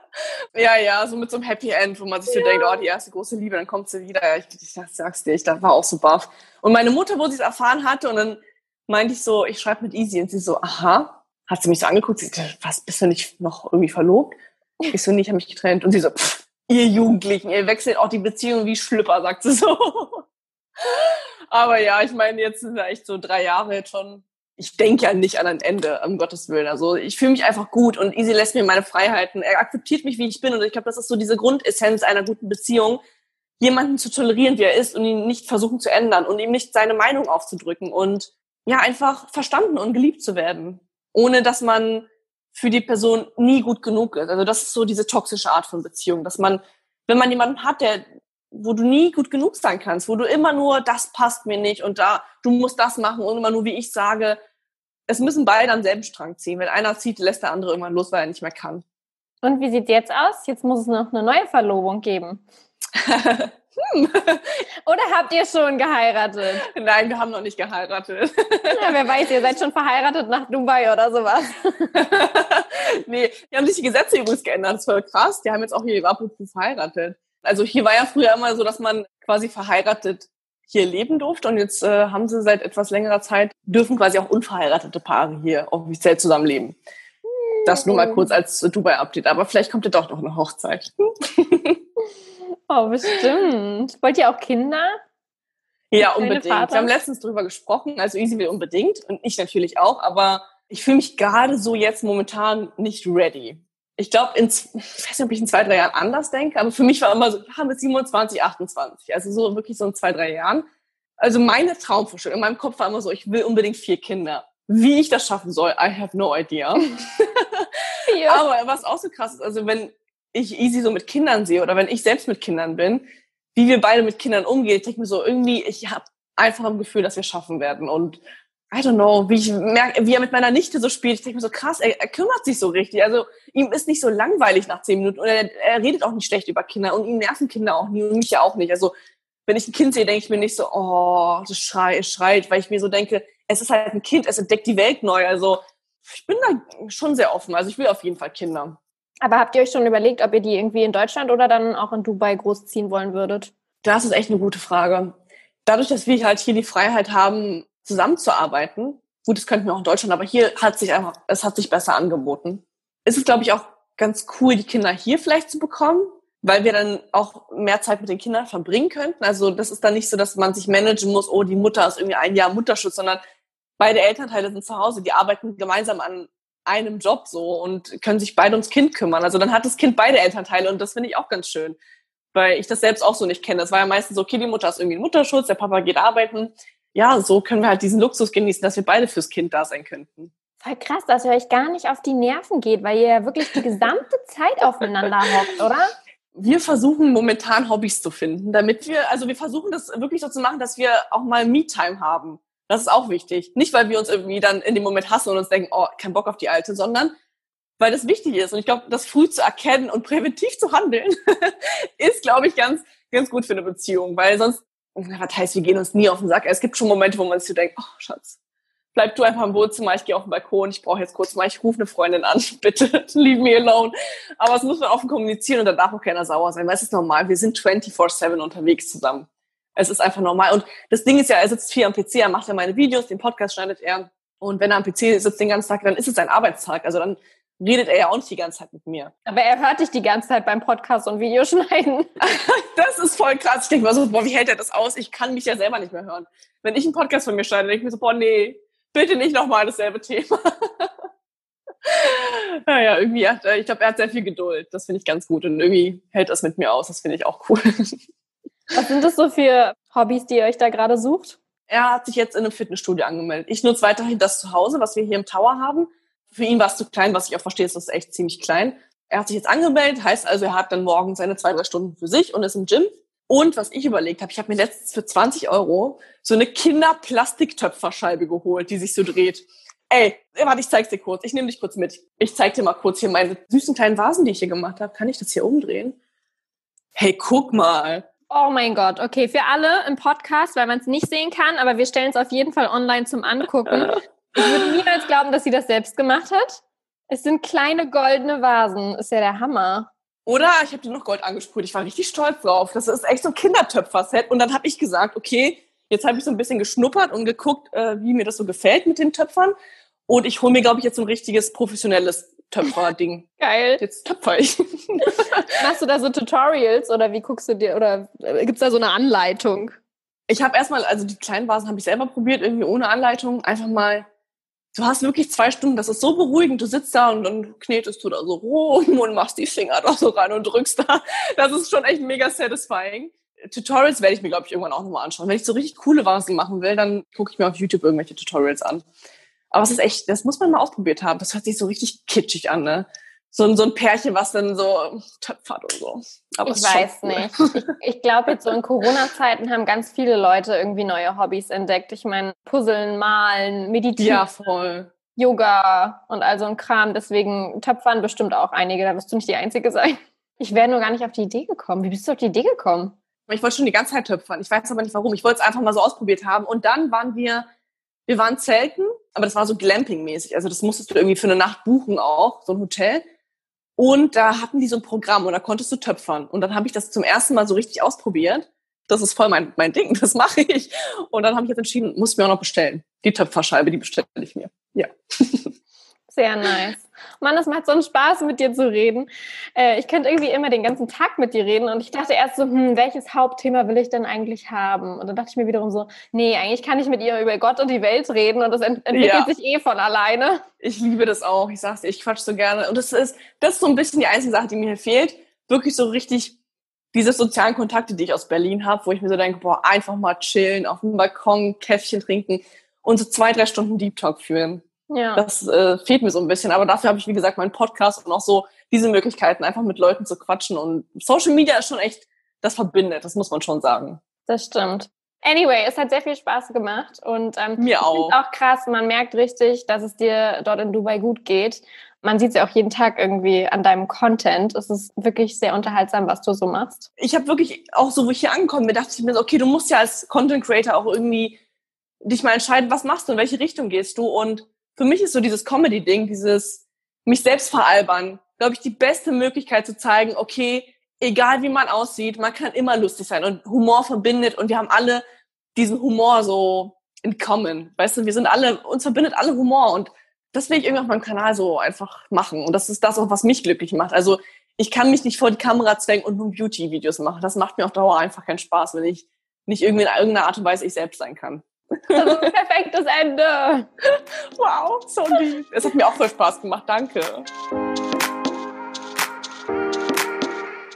ja, ja, so mit so einem Happy End, wo man sich ja. so denkt, oh, die erste große Liebe, dann kommt sie wieder. Ich, ich sag's dir, ich war auch so baff. Und meine Mutter, wo sie es erfahren hatte, und dann meinte ich so, ich schreibe mit Easy und sie so, aha, hat sie mich so angeguckt, sie sagte, was, bist du nicht noch irgendwie verlobt? Ich so, nee, ich habe mich getrennt. Und sie so, pff, ihr Jugendlichen, ihr wechselt auch die Beziehung wie Schlüpper, sagt sie so. Aber ja, ich meine, jetzt sind wir echt so drei Jahre jetzt schon. Ich denke ja nicht an ein Ende, um Gottes Willen. Also ich fühle mich einfach gut und Easy lässt mir meine Freiheiten. Er akzeptiert mich, wie ich bin. Und ich glaube, das ist so diese Grundessenz einer guten Beziehung, jemanden zu tolerieren, wie er ist und ihn nicht versuchen zu ändern und ihm nicht seine Meinung aufzudrücken. Und ja, einfach verstanden und geliebt zu werden, ohne dass man für die Person nie gut genug ist. Also das ist so diese toxische Art von Beziehung, dass man, wenn man jemanden hat, der, wo du nie gut genug sein kannst, wo du immer nur, das passt mir nicht und da, du musst das machen und immer nur, wie ich sage, es müssen beide am selben Strang ziehen. Wenn einer zieht, lässt der andere irgendwann los, weil er nicht mehr kann. Und wie sieht jetzt aus? Jetzt muss es noch eine neue Verlobung geben. Hm. Oder habt ihr schon geheiratet? Nein, wir haben noch nicht geheiratet. Ja, wer weiß, ihr seid schon verheiratet nach Dubai oder sowas. nee, die haben sich die Gesetze übrigens geändert. Das ist voll krass. Die haben jetzt auch hier apropos verheiratet. Also hier war ja früher immer so, dass man quasi verheiratet hier leben durfte und jetzt äh, haben sie seit etwas längerer Zeit, dürfen quasi auch unverheiratete Paare hier offiziell zusammenleben. Das nur mal hm. kurz als Dubai-Update. Aber vielleicht kommt ja doch noch eine Hochzeit. Oh, bestimmt. Wollt ihr auch Kinder? Ja, unbedingt. Wir haben letztens drüber gesprochen. Also Easy will unbedingt und ich natürlich auch. Aber Ich fühle mich gerade so jetzt momentan nicht ready. Ich glaube, ich weiß nicht, ob ich in zwei, drei Jahren anders denke, aber für mich war immer so, ja, mit 27, 28, also so wirklich so in zwei, drei Jahren. Also meine Traumvorstellung in meinem Kopf war immer so, ich will unbedingt vier Kinder. Wie ich das schaffen soll, I have no idea. ja. Aber was auch so krass ist, also wenn ich Easy so mit Kindern sehe oder wenn ich selbst mit Kindern bin, wie wir beide mit Kindern umgehen, ich denke mir so, irgendwie, ich habe einfach ein Gefühl, dass wir schaffen werden. Und I don't know, wie ich merke, wie er mit meiner Nichte so spielt. Ich denke mir so, krass, er, er, kümmert sich so richtig. Also ihm ist nicht so langweilig nach zehn Minuten und er, er, redet auch nicht schlecht über Kinder und ihn nerven Kinder auch nie und mich ja auch nicht. Also wenn ich ein Kind sehe, denke ich mir nicht so, oh, das schreit, schreit, weil ich mir so denke, es ist halt ein Kind, es entdeckt die Welt neu. Also ich bin da schon sehr offen. Also ich will auf jeden Fall Kinder. Aber habt ihr euch schon überlegt, ob ihr die irgendwie in Deutschland oder dann auch in Dubai großziehen wollen würdet? Das ist echt eine gute Frage. Dadurch, dass wir halt hier die Freiheit haben, zusammenzuarbeiten, gut, das könnten wir auch in Deutschland, aber hier hat sich einfach, es hat sich besser angeboten. Es ist, glaube ich, auch ganz cool, die Kinder hier vielleicht zu bekommen, weil wir dann auch mehr Zeit mit den Kindern verbringen könnten. Also das ist dann nicht so, dass man sich managen muss, oh, die Mutter ist irgendwie ein Jahr Mutterschutz, sondern beide Elternteile sind zu Hause, die arbeiten gemeinsam an einem Job so und können sich beide ums Kind kümmern. Also dann hat das Kind beide Elternteile und das finde ich auch ganz schön, weil ich das selbst auch so nicht kenne. Das war ja meistens so, okay, die Mutter ist irgendwie Mutterschutz, der Papa geht arbeiten. Ja, so können wir halt diesen Luxus genießen, dass wir beide fürs Kind da sein könnten. Voll krass, dass ihr euch gar nicht auf die Nerven geht, weil ihr ja wirklich die gesamte Zeit aufeinander hockt, oder? wir versuchen momentan Hobbys zu finden, damit wir, also wir versuchen das wirklich so zu machen, dass wir auch mal Me-Time haben. Das ist auch wichtig. Nicht, weil wir uns irgendwie dann in dem Moment hassen und uns denken, oh, kein Bock auf die Alte, sondern weil das wichtig ist. Und ich glaube, das früh zu erkennen und präventiv zu handeln, ist, glaube ich, ganz, ganz gut für eine Beziehung. Weil sonst, was heißt, wir gehen uns nie auf den Sack. Es gibt schon Momente, wo man sich denkt, oh, Schatz, bleib du einfach im Wohnzimmer, ich gehe auf den Balkon, ich brauche jetzt kurz mal, ich rufe eine Freundin an, bitte, leave me alone. Aber es muss man offen kommunizieren und da darf auch keiner sauer sein, weil es ist normal, wir sind 24-7 unterwegs zusammen. Es ist einfach normal. Und das Ding ist ja, er sitzt viel am PC, er macht ja meine Videos, den Podcast schneidet er. Und wenn er am PC sitzt den ganzen Tag, dann ist es sein Arbeitstag. Also dann redet er ja auch nicht die ganze Zeit mit mir. Aber er hört dich die ganze Zeit beim Podcast und Videoschneiden. das ist voll krass. Ich denke mal so, boah, wie hält er das aus? Ich kann mich ja selber nicht mehr hören. Wenn ich einen Podcast von mir schneide, denke ich mir so, boah, nee, bitte nicht nochmal dasselbe Thema. naja, irgendwie, hat, ich glaube, er hat sehr viel Geduld. Das finde ich ganz gut. Und irgendwie hält das mit mir aus. Das finde ich auch cool. Was sind das so für Hobbys, die ihr euch da gerade sucht? Er hat sich jetzt in einem Fitnessstudio angemeldet. Ich nutze weiterhin das Zuhause, was wir hier im Tower haben. Für ihn war es zu klein, was ich auch verstehe, ist das echt ziemlich klein. Er hat sich jetzt angemeldet, heißt also, er hat dann morgen seine zwei, drei Stunden für sich und ist im Gym. Und was ich überlegt habe, ich habe mir letztens für 20 Euro so eine Kinderplastiktöpferscheibe geholt, die sich so dreht. Ey, warte, ich zeig's dir kurz. Ich nehme dich kurz mit. Ich zeig dir mal kurz hier meine süßen kleinen Vasen, die ich hier gemacht habe. Kann ich das hier umdrehen? Hey, guck mal. Oh mein Gott, okay, für alle im Podcast, weil man es nicht sehen kann, aber wir stellen es auf jeden Fall online zum Angucken. Ich würde niemals glauben, dass sie das selbst gemacht hat. Es sind kleine goldene Vasen. Ist ja der Hammer. Oder ich habe dir noch Gold angesprüht. Ich war richtig stolz drauf. Das ist echt so ein Kindertöpfer-Set. Und dann habe ich gesagt, okay, jetzt habe ich so ein bisschen geschnuppert und geguckt, äh, wie mir das so gefällt mit den Töpfern. Und ich hole mir, glaube ich, jetzt so ein richtiges professionelles Töpfer-Ding. Geil. Jetzt töpfer ich. Machst du da so Tutorials oder wie guckst du dir, oder äh, gibt's da so eine Anleitung? Ich habe erstmal, also die kleinen Vasen habe ich selber probiert, irgendwie ohne Anleitung. Einfach mal, du hast wirklich zwei Stunden, das ist so beruhigend. Du sitzt da und dann knetest du da so rum und machst die Finger da so rein und drückst da. Das ist schon echt mega satisfying. Tutorials werde ich mir, glaube ich, irgendwann auch nochmal anschauen. Wenn ich so richtig coole Vasen machen will, dann gucke ich mir auf YouTube irgendwelche Tutorials an. Aber es ist echt, das muss man mal ausprobiert haben. Das hört sich so richtig kitschig an, ne? So ein, so ein Pärchen, was dann so töpfert und so. Aber ich weiß cool. nicht. Ich, ich glaube, jetzt so in Corona-Zeiten haben ganz viele Leute irgendwie neue Hobbys entdeckt. Ich meine, Puzzeln, Malen, Meditieren. Ja, voll. Yoga und all so ein Kram. Deswegen töpfern bestimmt auch einige. Da wirst du nicht die Einzige sein. Ich wäre nur gar nicht auf die Idee gekommen. Wie bist du auf die Idee gekommen? Ich wollte schon die ganze Zeit töpfern. Ich weiß aber nicht warum. Ich wollte es einfach mal so ausprobiert haben. Und dann waren wir wir waren zelten, aber das war so Glamping-mäßig. Also das musstest du irgendwie für eine Nacht buchen auch, so ein Hotel. Und da hatten die so ein Programm und da konntest du töpfern. Und dann habe ich das zum ersten Mal so richtig ausprobiert. Das ist voll mein, mein Ding, das mache ich. Und dann habe ich jetzt entschieden, muss mir auch noch bestellen. Die Töpferscheibe, die bestelle ich mir. Ja. Sehr nice. Mann, es macht so einen Spaß, mit dir zu reden. Äh, ich könnte irgendwie immer den ganzen Tag mit dir reden und ich dachte erst so, hm, welches Hauptthema will ich denn eigentlich haben? Und dann dachte ich mir wiederum so, nee, eigentlich kann ich mit ihr über Gott und die Welt reden und das ent entwickelt ja. sich eh von alleine. Ich liebe das auch. Ich sag's dir, ich quatsch so gerne. Und das ist, das ist so ein bisschen die einzige Sache, die mir fehlt. Wirklich so richtig diese sozialen Kontakte, die ich aus Berlin habe, wo ich mir so denke, boah, einfach mal chillen, auf dem Balkon, Käffchen trinken und so zwei, drei Stunden Deep Talk führen. Ja. Das äh, fehlt mir so ein bisschen. Aber dafür habe ich, wie gesagt, meinen Podcast und auch so diese Möglichkeiten, einfach mit Leuten zu quatschen. Und Social Media ist schon echt, das verbindet, das muss man schon sagen. Das stimmt. Anyway, es hat sehr viel Spaß gemacht und ähm, mir auch. auch krass. Man merkt richtig, dass es dir dort in Dubai gut geht. Man sieht es ja auch jeden Tag irgendwie an deinem Content. Es ist wirklich sehr unterhaltsam, was du so machst. Ich habe wirklich auch so, wo ich hier angekommen bin, dachte ich mir so, okay, du musst ja als Content Creator auch irgendwie dich mal entscheiden, was machst du, in welche Richtung gehst du und für mich ist so dieses Comedy-Ding, dieses mich selbst veralbern, glaube ich, die beste Möglichkeit zu zeigen, okay, egal wie man aussieht, man kann immer lustig sein und Humor verbindet und wir haben alle diesen Humor so in common. Weißt du, wir sind alle, uns verbindet alle Humor und das will ich irgendwie auf meinem Kanal so einfach machen. Und das ist das auch, was mich glücklich macht. Also ich kann mich nicht vor die Kamera zwängen und nur Beauty-Videos machen. Das macht mir auf Dauer einfach keinen Spaß, wenn ich nicht irgendwie in irgendeiner Art und Weise ich selbst sein kann. Das ist ein perfektes Ende. Wow, so lieb. Es hat mir auch voll Spaß gemacht. Danke.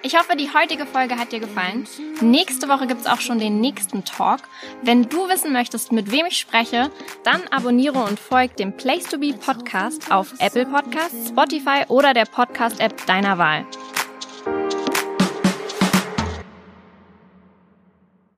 Ich hoffe, die heutige Folge hat dir gefallen. Nächste Woche gibt es auch schon den nächsten Talk. Wenn du wissen möchtest, mit wem ich spreche, dann abonniere und folge dem Place to Be Podcast auf Apple Podcasts, Spotify oder der Podcast-App deiner Wahl.